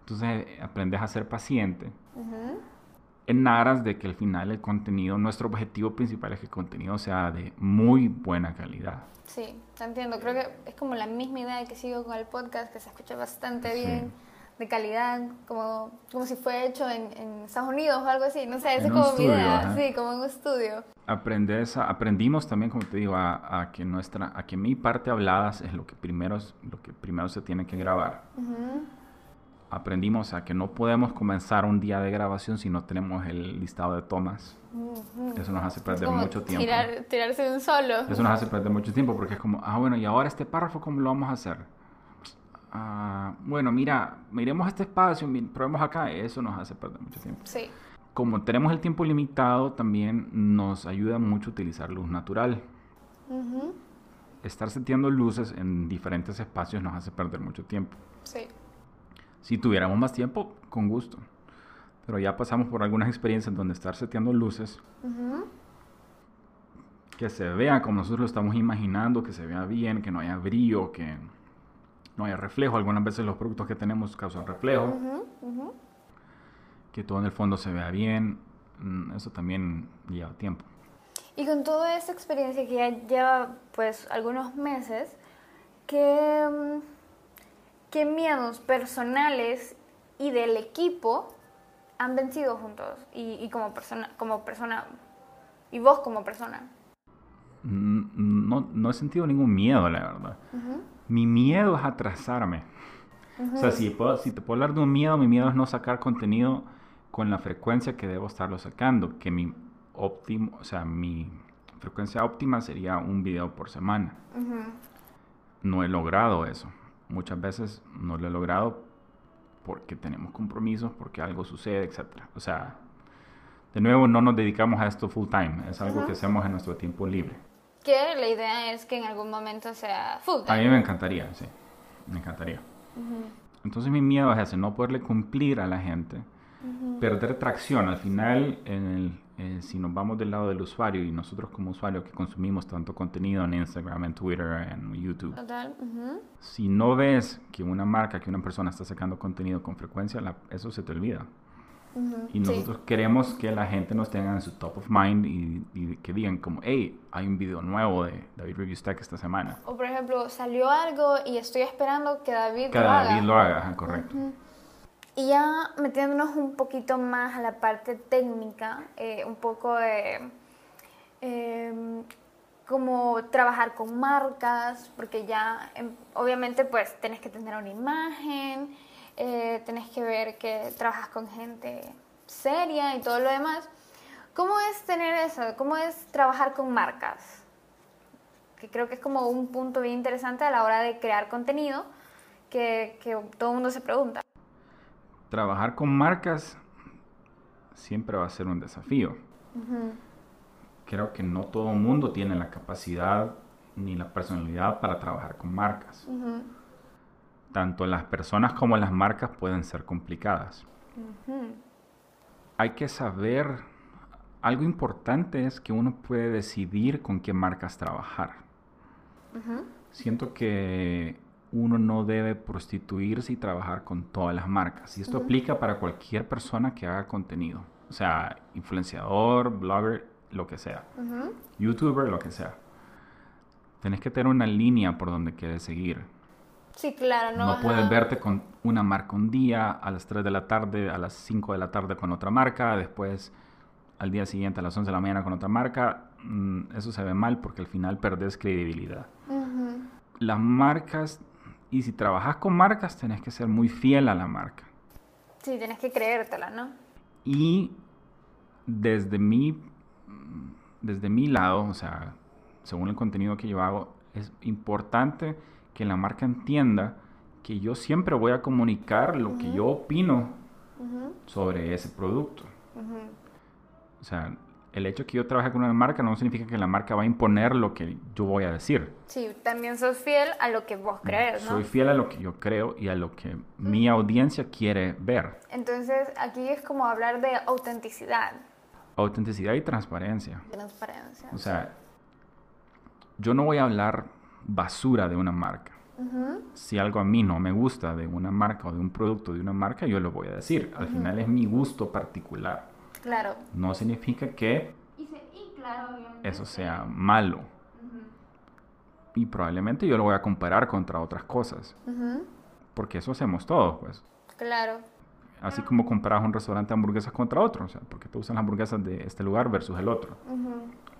Entonces aprendes a ser paciente. En aras de que al final el contenido, nuestro objetivo principal es que el contenido sea de muy buena calidad. Sí, te entiendo. Creo que es como la misma idea que sigo con el podcast, que se escucha bastante bien, de calidad, como, como si fue hecho en, en Estados Unidos o algo así. No sé, es como mi idea. Sí, como en un estudio. Aprendes a- aprendimos también, como te digo, a, a que nuestra, a que mi parte hablada es lo que primero, es- lo que primero se tiene que grabar. Ujú. Aprendimos a que no podemos comenzar un día de grabación si no tenemos el listado de tomas. Ujú. Eso nos hace perder como mucho tiempo. tirar- tirarse de un solo. Eso nos hace perder mucho tiempo porque es como, ah, bueno, y ahora este párrafo, ¿cómo lo vamos a hacer? Ah, bueno, mira, miremos este espacio, probemos acá. Eso nos hace perder mucho tiempo. Sí, Como tenemos el tiempo limitado, también nos ayuda mucho utilizar luz natural. Estar seteando luces en diferentes espacios nos hace perder mucho tiempo. sí. Si tuviéramos más tiempo, con gusto. Pero ya pasamos por algunas experiencias donde estar seteando luces que se vea como nosotros lo estamos imaginando, que se vea bien, que no haya brillo, que no haya reflejo. Algunas veces los productos que tenemos causan reflejo, que todo en el fondo se vea bien. mm, Eso también lleva tiempo. Y con toda esta experiencia que ya lleva pues algunos meses, ¿qué, mm, qué miedos personales y del equipo han vencido juntos? Y, y como persona, como persona, y vos como persona. Mm, No, no he sentido ningún miedo, la verdad. Mi miedo es atrasarme. O sea, si, puedo- si te puedo hablar de un miedo, mi miedo es no sacar contenido con la frecuencia que debo estarlo sacando. Que mi óptimo, o sea, mi frecuencia óptima sería un video por semana. No he logrado eso. Muchas veces no lo he logrado porque tenemos compromisos, porque algo sucede, etc. O sea, de nuevo, no nos dedicamos a esto full time. Es algo que hacemos en nuestro tiempo libre. Que la idea es que en algún momento sea full A time. mí me encantaría, sí. Me encantaría. Entonces mi miedo es ese, no poderle cumplir a la gente, perder tracción. Al final, en el- eh, si nos vamos del lado del usuario y nosotros como usuarios que consumimos tanto contenido en Instagram, en Twitter, en YouTube, Total. ujú. si no ves que una marca, que una persona está sacando contenido con frecuencia, la- eso se te olvida. Y sí. nosotros queremos que la gente nos tenga en su top of mind y, y que digan como, hey, hay un video nuevo de David Reviews Tech esta semana. O por ejemplo, salió algo y estoy esperando que David Que lo haga. David lo haga, ajá, correcto. Y ya metiéndonos un poquito más a la parte técnica, eh, un poco de eh, como trabajar con marcas, porque ya em, obviamente pues tenés que tener una imagen, eh, tenés que ver que trabajas con gente seria y todo lo demás. ¿Cómo es tener eso? ¿Cómo es trabajar con marcas? Que creo que es como un punto bien interesante a la hora de crear contenido que, que todo el mundo se pregunta. Trabajar con marcas siempre va a ser un desafío. Creo que no todo el mundo tiene la capacidad ni la personalidad para trabajar con marcas. Ujú, Tanto las personas como las marcas pueden ser complicadas. Hay que saber, algo importante es que uno puede decidir con qué marcas trabajar. siento que uno no debe prostituirse y trabajar con todas las marcas. Y esto aplica para cualquier persona que haga contenido. O sea, influenciador, blogger, lo que sea. Youtuber, lo que sea. Tienes que tener una línea por donde quieres seguir. Sí, claro, no. No puedes verte con una marca un día, a las 3 de la tarde, a las 5 de la tarde con otra marca, después al día siguiente a las 11 de la mañana con otra marca. Mm, eso se ve mal porque al final perdes credibilidad. Las marcas, y si trabajas con marcas, tenés que ser muy fiel a la marca. Sí, tienes que creértela, ¿no? Y desde mi, desde mi lado, o sea, según el contenido que yo hago, es importante que la marca entienda que yo siempre voy a comunicar lo que yo opino sobre ese producto. O sea, el hecho que yo trabaje con una marca no significa que la marca va a imponer lo que yo voy a decir. Sí, también sos fiel a lo que vos crees, ¿no? Soy fiel a lo que yo creo y a lo que mi audiencia quiere ver. Entonces, aquí es como hablar de autenticidad. Autenticidad y transparencia. Transparencia. O sea, yo no voy a hablar basura de una marca. Si algo a mí no me gusta de una marca o de un producto de una marca, yo lo voy a decir. Al final es mi gusto particular. Claro. No significa que eso sea malo. Y probablemente yo lo voy a comparar contra otras cosas. Porque eso hacemos todos, pues. Claro. Así como comparas un restaurante de hamburguesas contra otro. O sea, porque te gustan las hamburguesas de este lugar versus el otro.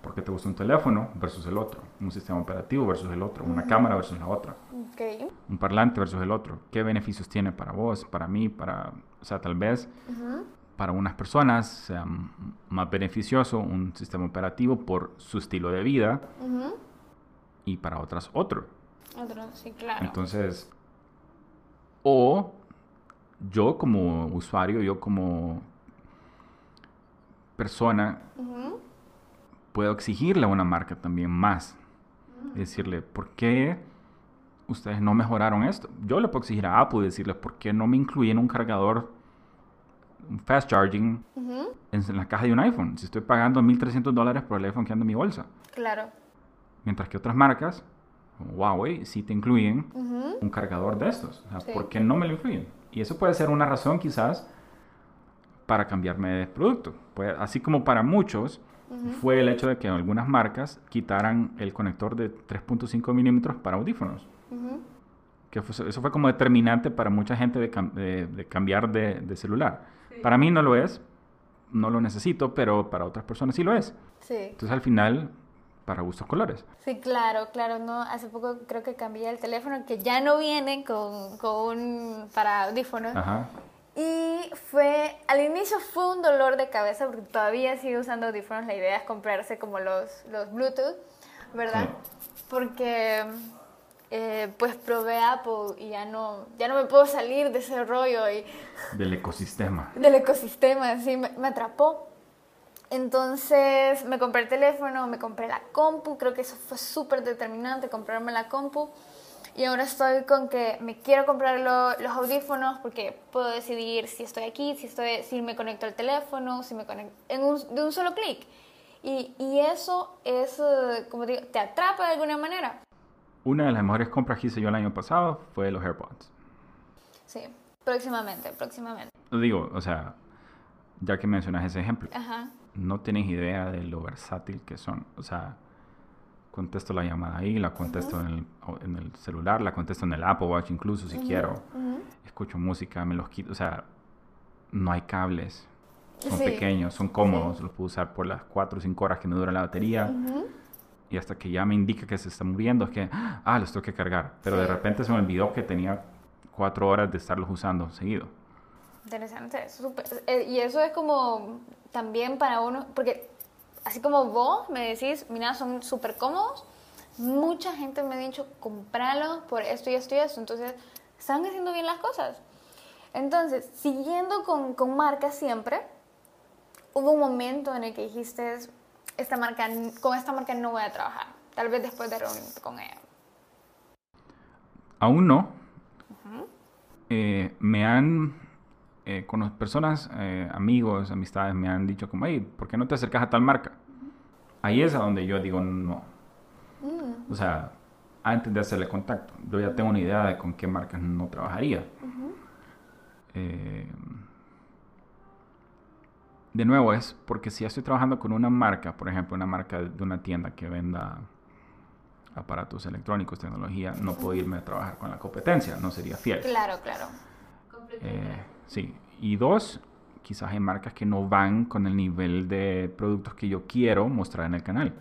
Porque te gusta un teléfono versus el otro. Un sistema operativo versus el otro. Una cámara versus la otra. Un parlante versus el otro. ¿Qué beneficios tiene para vos, para mí, para... O sea, tal vez para unas personas sea más beneficioso un sistema operativo por su estilo de vida y para otras otro. Otro, sí, claro. Entonces, o yo como usuario, yo como persona, puedo exigirle a una marca también más. Decirle, ¿por qué ustedes no mejoraron esto? Yo le puedo exigir a Apple decirle, ¿por qué no me incluyen un cargador un fast charging en, la caja de un iPhone. Si estoy pagando 1.300 dólares por el iPhone que anda en mi bolsa. Claro. Mientras que otras marcas, como Huawei, sí te incluyen un cargador de estos. O sea, ¿Por qué no me lo incluyen? Y eso puede ser una razón quizás para cambiarme de producto. así como para muchos fue el hecho de que algunas marcas quitaran el conector de 3.5 milímetros para audífonos. Que eso fue como determinante para mucha gente de, cambiar de celular. Para mí no lo es, no lo necesito, pero para otras personas sí lo es. Sí. Entonces al final, para gustos colores. Sí, claro, claro. No, hace poco creo que cambié el teléfono que ya no viene con, con un para audífonos. Ajá. Y fue, al inicio fue un dolor de cabeza porque todavía sigo usando audífonos. La idea es comprarse como los, los Bluetooth, ¿verdad? Porque eh, pues probé Apple y ya no, ya no me puedo salir de ese rollo. Y, del ecosistema. Del ecosistema, sí, me, atrapó. Entonces me compré el teléfono, me compré la compu, creo que eso fue súper determinante, comprarme la compu. Y ahora estoy con que me quiero comprar los audífonos porque puedo decidir si estoy aquí, si, estoy, si me conecto al teléfono, si me conecto en un, de un solo clic. Y, y, eso es, eh, como digo, te atrapa de alguna manera. Una de las mejores compras que hice yo el año pasado fue los AirPods. Sí, próximamente, próximamente. Digo, o sea, ya que mencionas ese ejemplo, no tienes idea de lo versátil que son. O sea, contesto la llamada ahí, la contesto en, el, en, el, celular, la contesto en el Apple Watch incluso si quiero. Escucho música, me los quito. O sea, no hay cables. Son pequeños, son cómodos, los puedo usar por las 4 o 5 horas que me dura la batería y hasta que ya me indica que se está moviendo es que, ah, los tengo que cargar. Pero de repente se me olvidó que tenía cuatro horas de estarlos usando seguido. Interesante, eh, y eso es como también para uno, porque así como vos me decís, mira, son súper cómodos, mucha gente me ha dicho, compralo por esto y esto y esto. Entonces, están haciendo bien las cosas. Entonces, siguiendo con, con marcas siempre, hubo un momento en el que dijiste, esta marca, con esta marca no voy a trabajar. Tal vez después de reunirte con ella. Aún no. Eh, me han, eh, con personas, eh, amigos, amistades, me han dicho como, hey, ¿por qué no te acercas a tal marca? Ahí es a donde yo digo no. Mm. O sea, antes de hacerle contacto. Yo ya tengo una idea de con qué marcas no trabajaría. Eh, de nuevo es porque si ya estoy trabajando con una marca, por ejemplo, una marca de una tienda que venda aparatos electrónicos, tecnología, no puedo irme a trabajar con la competencia, no sería fiel. Claro, claro. Eh, sí. Y dos, quizás hay marcas que no van con el nivel de productos que yo quiero mostrar en el canal.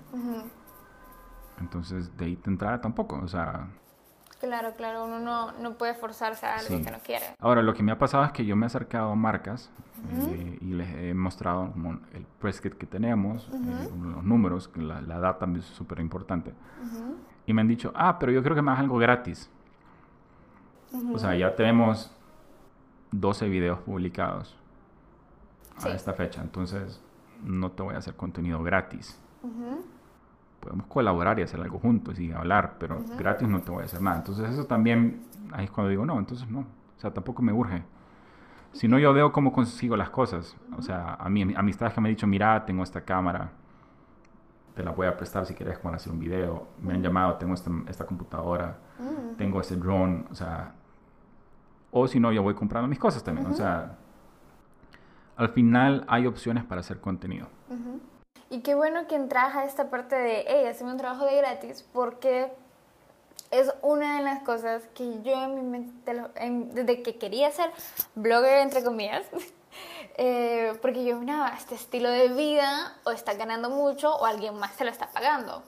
Entonces, de ahí te entrada tampoco, o sea... Claro, claro, uno no, no puede forzarse a algo que no quiere. Ahora, lo que me ha pasado es que yo me he acercado a marcas eh, y les he mostrado como el press kit que tenemos, eh, los números, la, la data es súper importante. Y me han dicho, ah, pero yo creo que me hagas algo gratis. O sea, ya tenemos 12 videos publicados a esta fecha, entonces no te voy a hacer contenido gratis podemos colaborar y hacer algo juntos y hablar, pero gratis no te voy a hacer nada. Entonces eso también, ahí es cuando digo, no, entonces no, o sea, tampoco me urge. Si no, yo veo cómo consigo las cosas. O sea, a mí, amistades que me han dicho, mira, tengo esta cámara, te la voy a prestar si quieres para hacer un video. Me han llamado, tengo esta, esta computadora, mm. tengo este drone, o sea, o si no, yo voy comprando mis cosas también. O sea, al final hay opciones para hacer contenido. Y qué bueno que entras a esta parte de, hey, hazme un trabajo de gratis, porque es una de las cosas que yo en mi mente, desde que quería ser blogger, entre comillas, *laughs* eh, porque yo, no, este estilo de vida o está ganando mucho o alguien más se lo está pagando.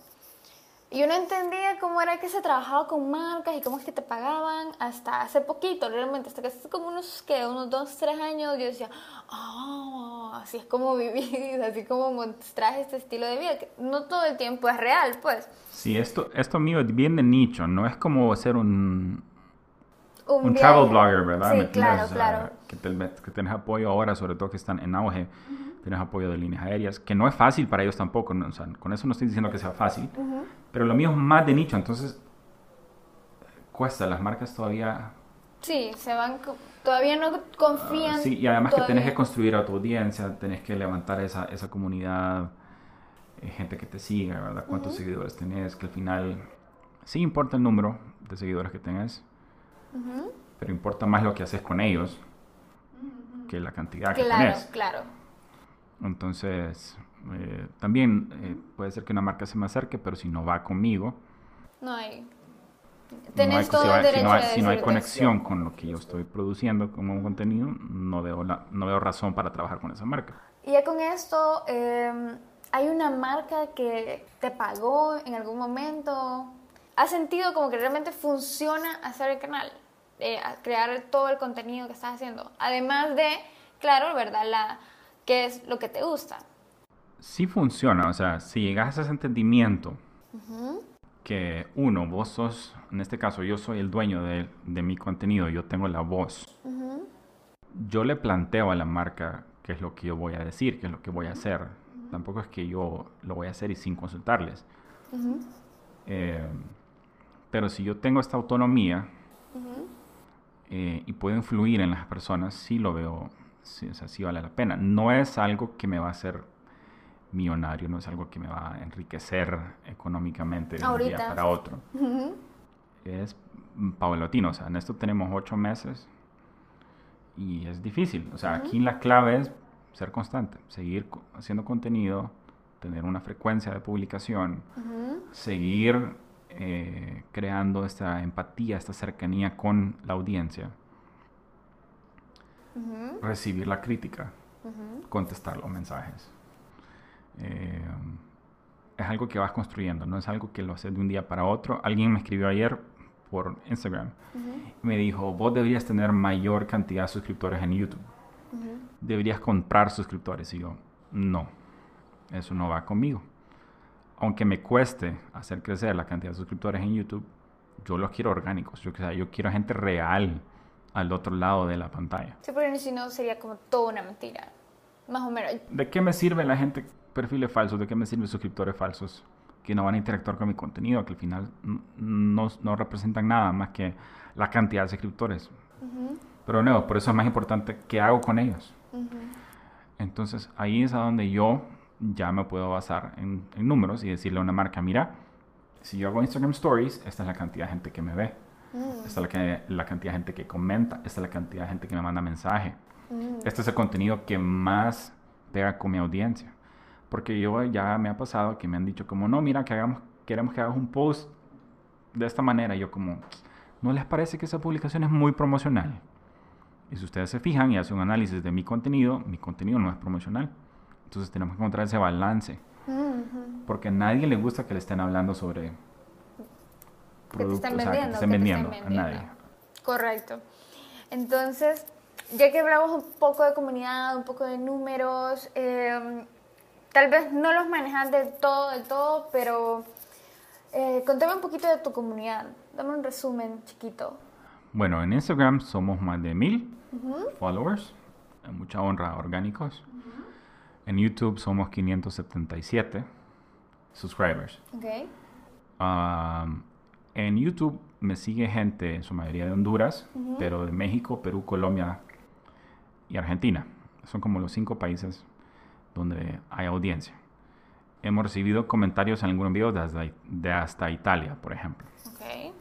Y yo no entendía cómo era que se trabajaba con marcas y cómo es que te pagaban hasta hace poquito, realmente, hasta que hace como unos, ¿qué? Unos dos, tres años, yo decía, ah, así es como vivir, *laughs* así como mostrar este estilo de vida, que no todo el tiempo es real, pues. Sí, esto, esto mío es bien de nicho, no es como ser un, un, travel blogger, ¿verdad? Sí, claro, claro. Que, que tenés apoyo ahora, sobre todo que están en auge tienes apoyo de líneas aéreas, que no es fácil para ellos tampoco, o sea, con eso no estoy diciendo que sea fácil, pero lo mío es más de nicho, entonces cuesta, las marcas todavía... Sí, se van, todavía no confían. sí, y además que tenés que construir a tu audiencia, tenés que levantar esa, esa comunidad, eh, gente que te siga, ¿verdad? Cuántos seguidores tenés, que al final sí importa el número de seguidores que tenés, pero importa más lo que haces con ellos que la cantidad que tenés. Claro, claro. Entonces, eh, también eh, puede ser que una marca se me acerque, pero si no va conmigo, no hay. Tenés todo el derecho si no hay, conexión con lo que yo estoy produciendo como un contenido, no veo, la, no veo razón para trabajar con esa marca. Y ya con esto, em, ¿hay una marca que te pagó en algún momento? ¿Has sentido como que realmente funciona hacer el canal? Eh, crear todo el contenido que estás haciendo. Además de, claro, ¿verdad? La, qué es lo que te gusta. Sí funciona, o sea, si llegas a ese entendimiento que uno, vos sos, en este caso yo soy el dueño de, mi contenido, yo tengo la voz, yo le planteo a la marca qué es lo que yo voy a decir, qué es lo que voy a hacer. Tampoco es que yo lo voy a hacer y sin consultarles. Eh, pero si yo tengo esta autonomía eh, y puedo influir en las personas, sí lo veo sí, o sea, sí vale la pena. No es algo que me va a hacer millonario, no es algo que me va a enriquecer económicamente de un día para otro. Es paulatino, o sea, en esto tenemos ocho meses y es difícil. O sea, aquí la clave es ser constante, seguir haciendo contenido, tener una frecuencia de publicación, seguir eh, creando esta empatía, esta cercanía con la audiencia recibir la crítica, contestar los mensajes. Eh, es algo que vas construyendo, no es algo que lo haces de un día para otro. Alguien me escribió ayer por Instagram y me dijo, vos deberías tener mayor cantidad de suscriptores en YouTube. Deberías comprar suscriptores. Y yo, no, eso no va conmigo. Aunque me cueste hacer crecer la cantidad de suscriptores en YouTube, yo los quiero orgánicos. Yo, yo quiero gente real al otro lado de la pantalla. Sí, porque si no sería como toda una mentira. Más o menos. ¿De qué me sirve la gente perfiles falsos? ¿De qué me sirven suscriptores falsos? Que no van a interactuar con mi contenido, que al final no, no representan nada más que la cantidad de suscriptores. Pero no, por eso es más importante qué hago con ellos. Entonces ahí es a donde yo ya me puedo basar en, en números y decirle a una marca, mira, si yo hago Instagram Stories, esta es la cantidad de gente que me ve. Mm. Esta es la, que- la cantidad de gente que comenta. Esta es la cantidad de gente que me manda mensaje. Mm. Este es el contenido que más pega con mi audiencia. Porque yo ya me ha pasado que me han dicho como, no, mira, que hagamos, queremos que hagas un post de esta manera. Y yo como, ¿no les parece que esa publicación es muy promocional? Y si ustedes se fijan y hacen un análisis de mi contenido, mi contenido no es promocional. Entonces tenemos que encontrar ese balance. Mhm. Porque a nadie le gusta que le estén hablando sobre Que te estén productos, o sea, que te vendiendo, estén que te vendiendo, a nadie. vendiendo. Correcto. Entonces, ya que hablamos un poco de comunidad, un poco de números, eh, tal vez no los manejas del todo, del todo, pero eh, contame un poquito de tu comunidad. Dame un resumen chiquito. Bueno, en Instagram somos más de mil followers, en mucha honra orgánicos. En YouTube somos 577 subscribers. ¿Ok? Um, en YouTube me sigue gente, en su mayoría de Honduras, pero de México, Perú, Colombia y Argentina. Son como los cinco países donde hay audiencia. Hemos recibido comentarios en algunos videos de hasta, de hasta Italia, por ejemplo. Ok.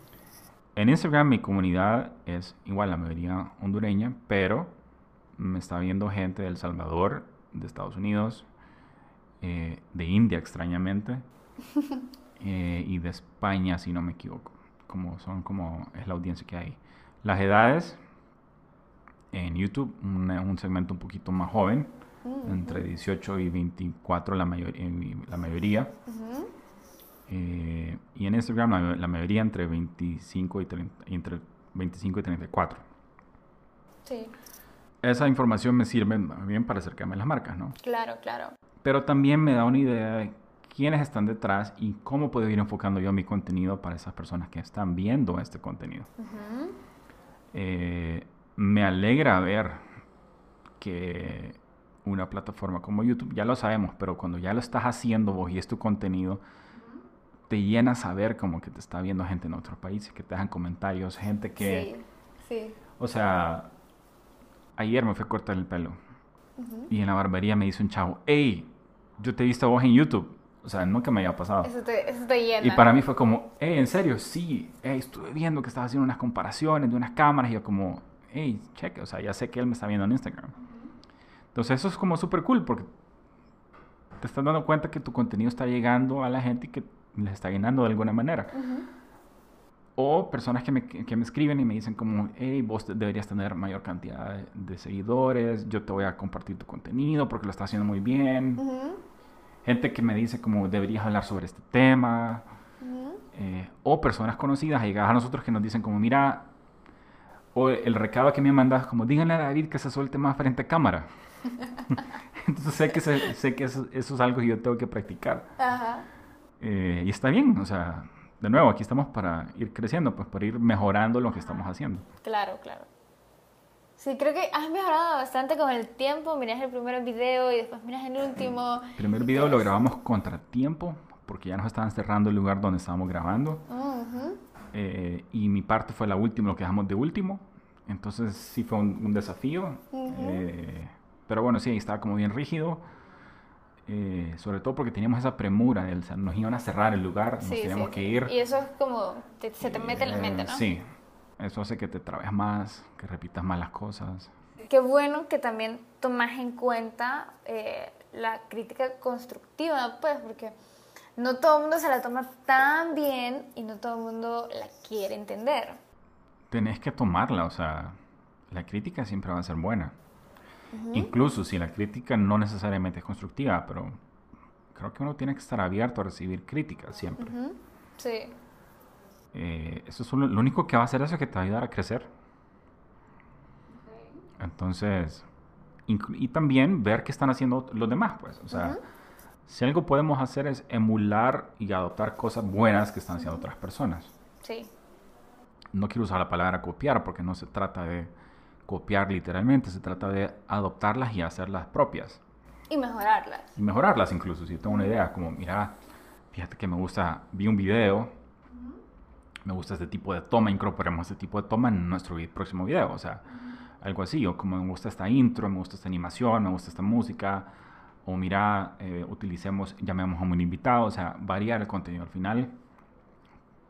En Instagram mi comunidad es igual la mayoría hondureña, pero me está viendo gente de El Salvador, de Estados Unidos, eh, de India extrañamente, *laughs* eh, y de España si no me equivoco, como son como es la audiencia que hay. Las edades en YouTube, una- un segmento un poquito más joven, entre 18 y 24 la, mayor- eh, la mayoría. Ujú. Eh, y en Instagram la, la mayoría entre 25 y 30 entre 25 y 34. Sí, Esa información me sirve bien para acercarme a las marcas, ¿no? claro, claro. Pero también me da una idea de quiénes están detrás y cómo puedo ir enfocando yo mi contenido para esas personas que están viendo este contenido. Ujú. Eh, me alegra ver que una plataforma como YouTube, ya lo sabemos, pero cuando ya lo estás haciendo vos y es tu contenido, te llena saber como que te está viendo gente en otros países, que te dejan comentarios, gente que... Sí, sí. O sea, ayer me fui a cortar el pelo y en la barbería me dice un chavo, hey, yo te he visto a vos en YouTube. O sea, nunca me había pasado. Eso te, eso te llena. Y para mí fue como, hey, ¿en serio? Sí, hey, estuve viendo que estaba haciendo unas comparaciones de unas cámaras y yo como, hey, cheque, o sea, ya sé que él me está viendo en Instagram. Entonces eso es como súper cool porque te estás dando cuenta que tu contenido está llegando a la gente y que les está llenando de alguna manera. Ujú. O personas que me, que me escriben y me dicen como, hey, vos de- deberías tener mayor cantidad de, de seguidores, yo te voy a compartir tu contenido porque lo estás haciendo muy bien. Ujú. Gente que me dice como, deberías hablar sobre este tema. Eh, o personas conocidas llegadas a nosotros que nos dicen como, mira, o el recado que me mandas como, díganle a David que se suelte más frente a cámara. *laughs* Entonces sé que, se- sé que eso, eso es algo que yo tengo que practicar. Ajá. Eh, y está bien, o sea, de nuevo, aquí estamos para ir creciendo, pues para ir mejorando lo que estamos haciendo. Claro, claro. Sí, creo que has mejorado bastante con el tiempo. Miras el primer video y después miras el último. El primer video lo grabamos contratiempo, porque ya nos estaban cerrando el lugar donde estábamos grabando. Ujú. Eh, y mi parte fue la última, lo que dejamos de último. Entonces sí fue un, un desafío. Eh, pero bueno, sí, estaba como bien rígido. Eh, sobre todo porque teníamos esa premura, de, o sea, nos iban a cerrar el lugar, nos Sí, teníamos sí. que ir. Y eso es como, te- se te mete en la mente, ¿no? Sí, eso hace que te trabes más, que repitas más las cosas. Qué bueno que también tomas en cuenta eh, la crítica constructiva, pues, porque no todo el mundo se la toma tan bien y no todo el mundo la quiere entender. Tenés que tomarla, o sea, la crítica siempre va a ser buena. Incluso si la crítica no necesariamente es constructiva, pero creo que uno tiene que estar abierto a recibir críticas siempre. Ujú. Sí, Eh, eso es lo, lo único que va a hacer eso es que te va a ayudar a crecer. Entonces, y también ver qué están haciendo los demás, pues. O sea, si algo podemos hacer es emular y adoptar cosas buenas que están haciendo otras personas. sí, No quiero usar la palabra copiar porque no se trata de copiar literalmente, se trata de adoptarlas y hacerlas propias. y mejorarlas. Y mejorarlas incluso. Si tengo una idea, como, mira, fíjate que me gusta, vi un video, me gusta este tipo de toma, incorporemos este tipo de toma en nuestro próximo video. O sea, algo así. O como me gusta esta intro, me gusta esta animación, me gusta esta música. O mira, eh, utilicemos, llamemos a un invitado. O sea, variar el contenido. Al final,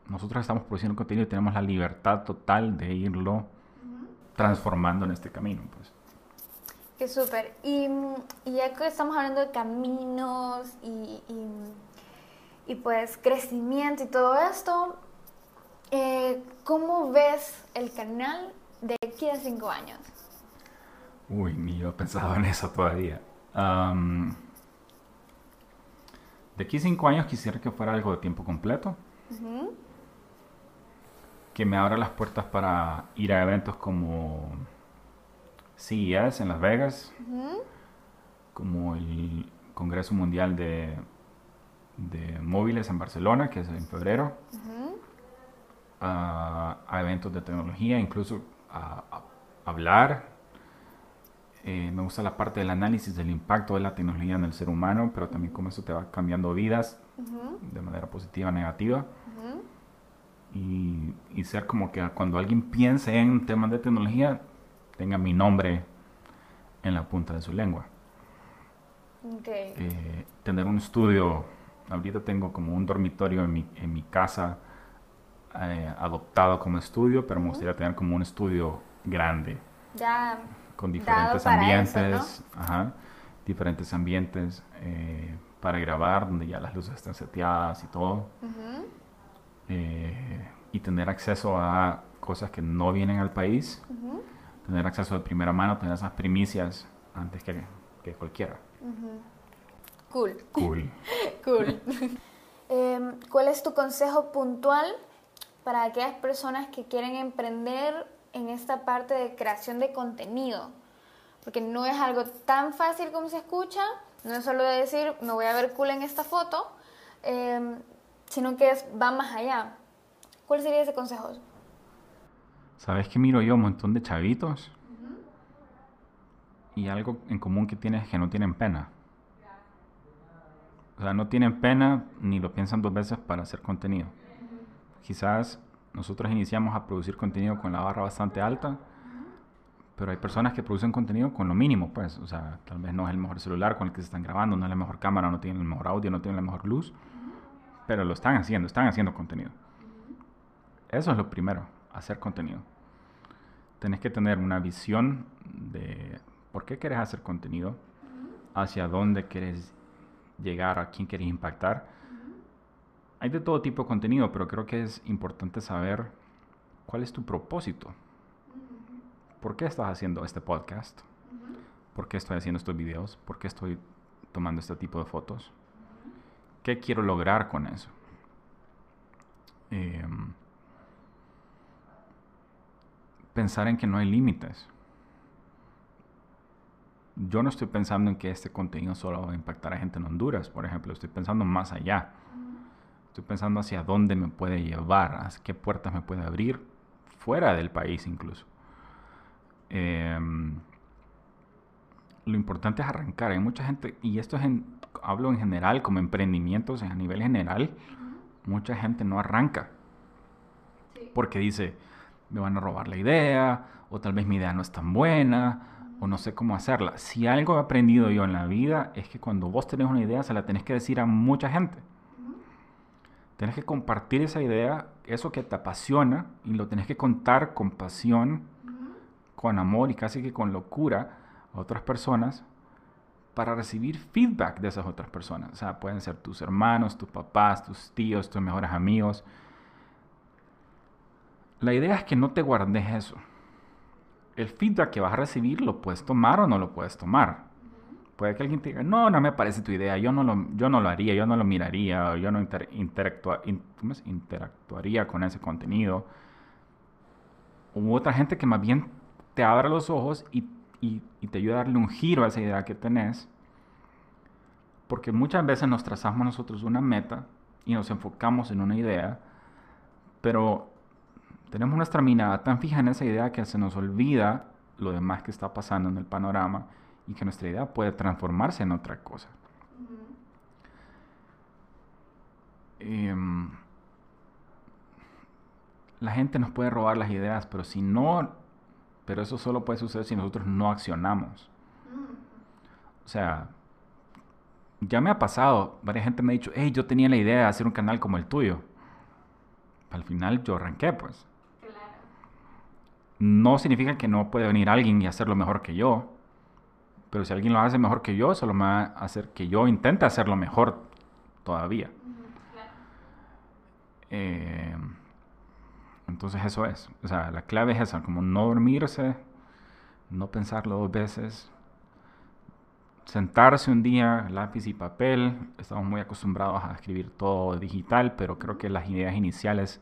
nosotros estamos produciendo contenido y tenemos la libertad total de irlo transformando en este camino. Pues. Qué súper. Y, y, ya que estamos hablando de caminos y, y, pues crecimiento y todo esto, eh, ¿cómo ves el canal de aquí a cinco años? Uy, ni yo he pensado en eso todavía. de aquí a cinco años quisiera que fuera algo de tiempo completo. Que me abra las puertas para ir a eventos como CES en Las Vegas, como el Congreso Mundial de, de, Móviles en Barcelona, que es en febrero, a, eventos de tecnología, incluso a hablar. Eh, me gusta la parte del análisis del impacto de la tecnología en el ser humano, pero también cómo eso te va cambiando vidas de manera positiva o negativa. y, y, ser como que cuando alguien piense en temas de tecnología, tenga mi nombre en la punta de su lengua. Eh, tener un estudio, ahorita tengo como un dormitorio en mi, en mi casa eh, adoptado como estudio, pero me gustaría tener como un estudio grande. Ya con diferentes ambientes, diferentes ambientes eh, para grabar, donde ya las luces están seteadas y todo. Eh, y tener acceso a cosas que no vienen al país, tener acceso de primera mano, tener esas primicias antes que, que cualquiera. Cool. Cool. *laughs* cool. *laughs* Em, ¿Cuál es tu consejo puntual para aquellas personas que quieren emprender en esta parte de creación de contenido, porque no es algo tan fácil como se escucha, no es solo de decir me voy a ver cool en esta foto, em, sino que es, va más allá. ¿Cuál sería ese consejo? ¿Sabes que miro yo un montón de chavitos? Y algo en común que tienen es que no tienen pena. O sea, no tienen pena ni lo piensan dos veces para hacer contenido. Quizás nosotros iniciamos a producir contenido con la barra bastante alta, pero hay personas que producen contenido con lo mínimo, pues, o sea, tal vez no es el mejor celular con el que se están grabando, no es la mejor cámara, no tienen el mejor audio, no tienen la mejor luz, pero lo están haciendo, están haciendo contenido. Eso es lo primero, hacer contenido. Tenés que tener una visión de por qué querés hacer contenido, hacia dónde quieres llegar, a quién quieres impactar hay de todo tipo de contenido, pero creo que es importante saber cuál es tu propósito. ¿Por qué estás haciendo este podcast? ¿Por qué estoy haciendo estos videos? ¿Por qué estoy tomando este tipo de fotos? ¿Qué quiero lograr con eso? Em, pensar en que no hay límites. Yo no estoy pensando en que este contenido solo va a impactar a gente en Honduras, por ejemplo. Estoy pensando más allá. Estoy pensando hacia dónde me puede llevar, hacia qué puertas me puede abrir, fuera del país incluso. Em, lo importante es arrancar. Hay mucha gente, y esto es en, hablo en general, como emprendimientos a nivel general, mucha gente no arranca. Porque dice, me van a robar la idea, o tal vez mi idea no es tan buena, o no sé cómo hacerla. Si algo he aprendido yo en la vida es que cuando vos tenés una idea se la tenés que decir a mucha gente. Tienes que compartir esa idea, eso que te apasiona, y lo tienes que contar con pasión, con amor y casi que con locura a otras personas para recibir feedback de esas otras personas. O sea, pueden ser tus hermanos, tus papás, tus tíos, tus mejores amigos. La idea es que no te guardes eso. El feedback que vas a recibir lo puedes tomar o no lo puedes tomar. Puede que alguien te diga, no, no me parece tu idea, yo no lo, yo no lo haría, yo no lo miraría, yo no interactuaría con ese contenido. Hubo otra gente que más bien te abre los ojos y, y, te ayuda a darle un giro a esa idea que tenés. Porque muchas veces nos trazamos nosotros una meta y nos enfocamos en una idea, pero tenemos nuestra mirada tan fija en esa idea que se nos olvida lo demás que está pasando en el panorama y que nuestra idea puede transformarse en otra cosa. Em, la gente nos puede robar las ideas, pero si no, pero eso solo puede suceder si nosotros no accionamos. O sea, ya me ha pasado, varias gente me ha dicho, hey, yo tenía la idea de hacer un canal como el tuyo. al final yo arranqué, pues. No significa que no puede venir alguien y hacerlo mejor que yo, pero si alguien lo hace mejor que yo, solo me va a hacer que yo intente hacerlo mejor todavía. Eh, entonces eso es, o sea, la clave es esa, como no dormirse, no pensarlo dos veces, sentarse un día, lápiz y papel. Estamos muy acostumbrados a escribir todo digital, pero creo que las ideas iniciales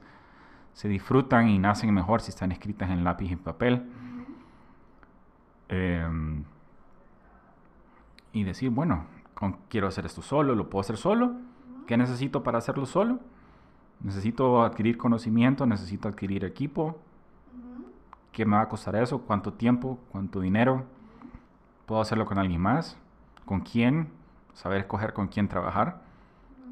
se disfrutan y nacen mejor si están escritas en lápiz y papel. Y decir, bueno, quiero hacer esto solo, lo puedo hacer solo. ¿Qué necesito para hacerlo solo? Necesito adquirir conocimiento, necesito adquirir equipo. ¿Qué me va a costar eso? ¿Cuánto tiempo? ¿Cuánto dinero? ¿Puedo hacerlo con alguien más? ¿Con quién? Saber escoger con quién trabajar.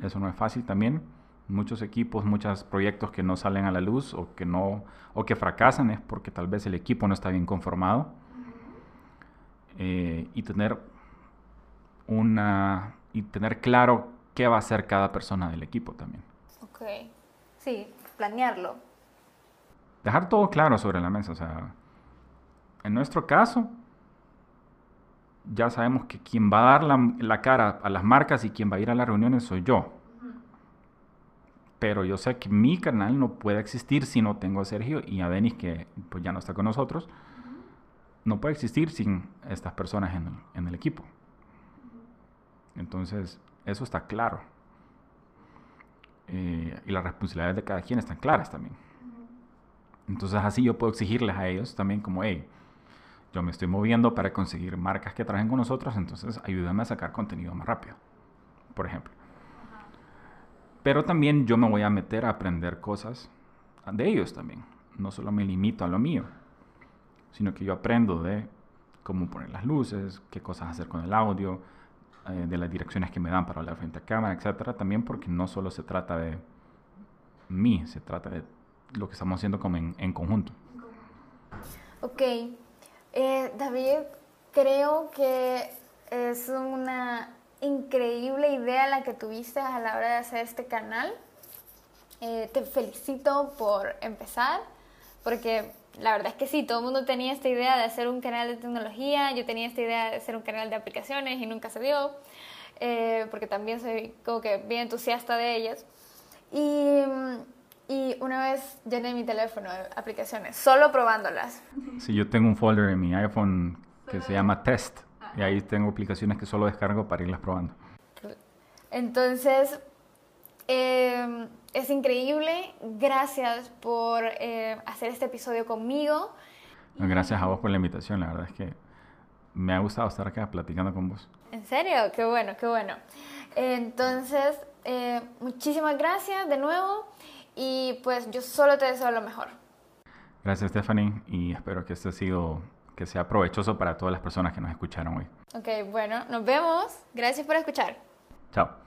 Eso no es fácil también. Muchos equipos, muchos proyectos que no salen a la luz o que no o que fracasan es porque tal vez el equipo no está bien conformado. Eh, y tener una y tener claro qué va a hacer cada persona del equipo también. Ok. Sí, planearlo. Dejar todo claro sobre la mesa. O sea, en nuestro caso, ya sabemos que quien va a dar la, cara a las marcas y quien va a ir a las reuniones soy yo. Pero yo sé que mi canal no puede existir si no tengo a Sergio y a Denis, que pues ya no está con nosotros. No puede existir sin estas personas en el equipo. Entonces, eso está claro. Eh, y las responsabilidades de cada quien están claras también. Entonces así yo puedo exigirles a ellos también como, hey, yo me estoy moviendo para conseguir marcas que trajen con nosotros, entonces ayúdame a sacar contenido más rápido, por ejemplo. Pero también yo me voy a meter a aprender cosas de ellos también. No solo me limito a lo mío, sino que yo aprendo de cómo poner las luces, qué cosas hacer con el audio, eh, de las direcciones que me dan para hablar frente a cámara, etcétera, también porque no solo se trata de mí, se trata de lo que estamos haciendo como en, conjunto. Ok, eh, David, creo que es una increíble idea la que tuviste a la hora de hacer este canal. Eh, te felicito por empezar, porque la verdad es que sí, todo el mundo tenía esta idea de hacer un canal de tecnología, yo tenía esta idea de hacer un canal de aplicaciones y nunca se dio, eh, porque también soy como que bien entusiasta de ellas. Y, y, una vez llené mi teléfono de aplicaciones, solo probándolas. Sí, yo tengo un folder en mi iPhone que se llama Test, y ahí tengo aplicaciones que solo descargo para irlas probando. Entonces, eh, es increíble. Gracias por eh, hacer este episodio conmigo. Gracias a vos por la invitación. La verdad es que me ha gustado estar acá platicando con vos. ¿En serio? Qué bueno, qué bueno. Entonces, eh, muchísimas gracias de nuevo y pues yo solo te deseo lo mejor. Gracias Stephanie y espero que este ha sido que sea provechoso para todas las personas que nos escucharon hoy. Ok, bueno, nos vemos. Gracias por escuchar. Chao.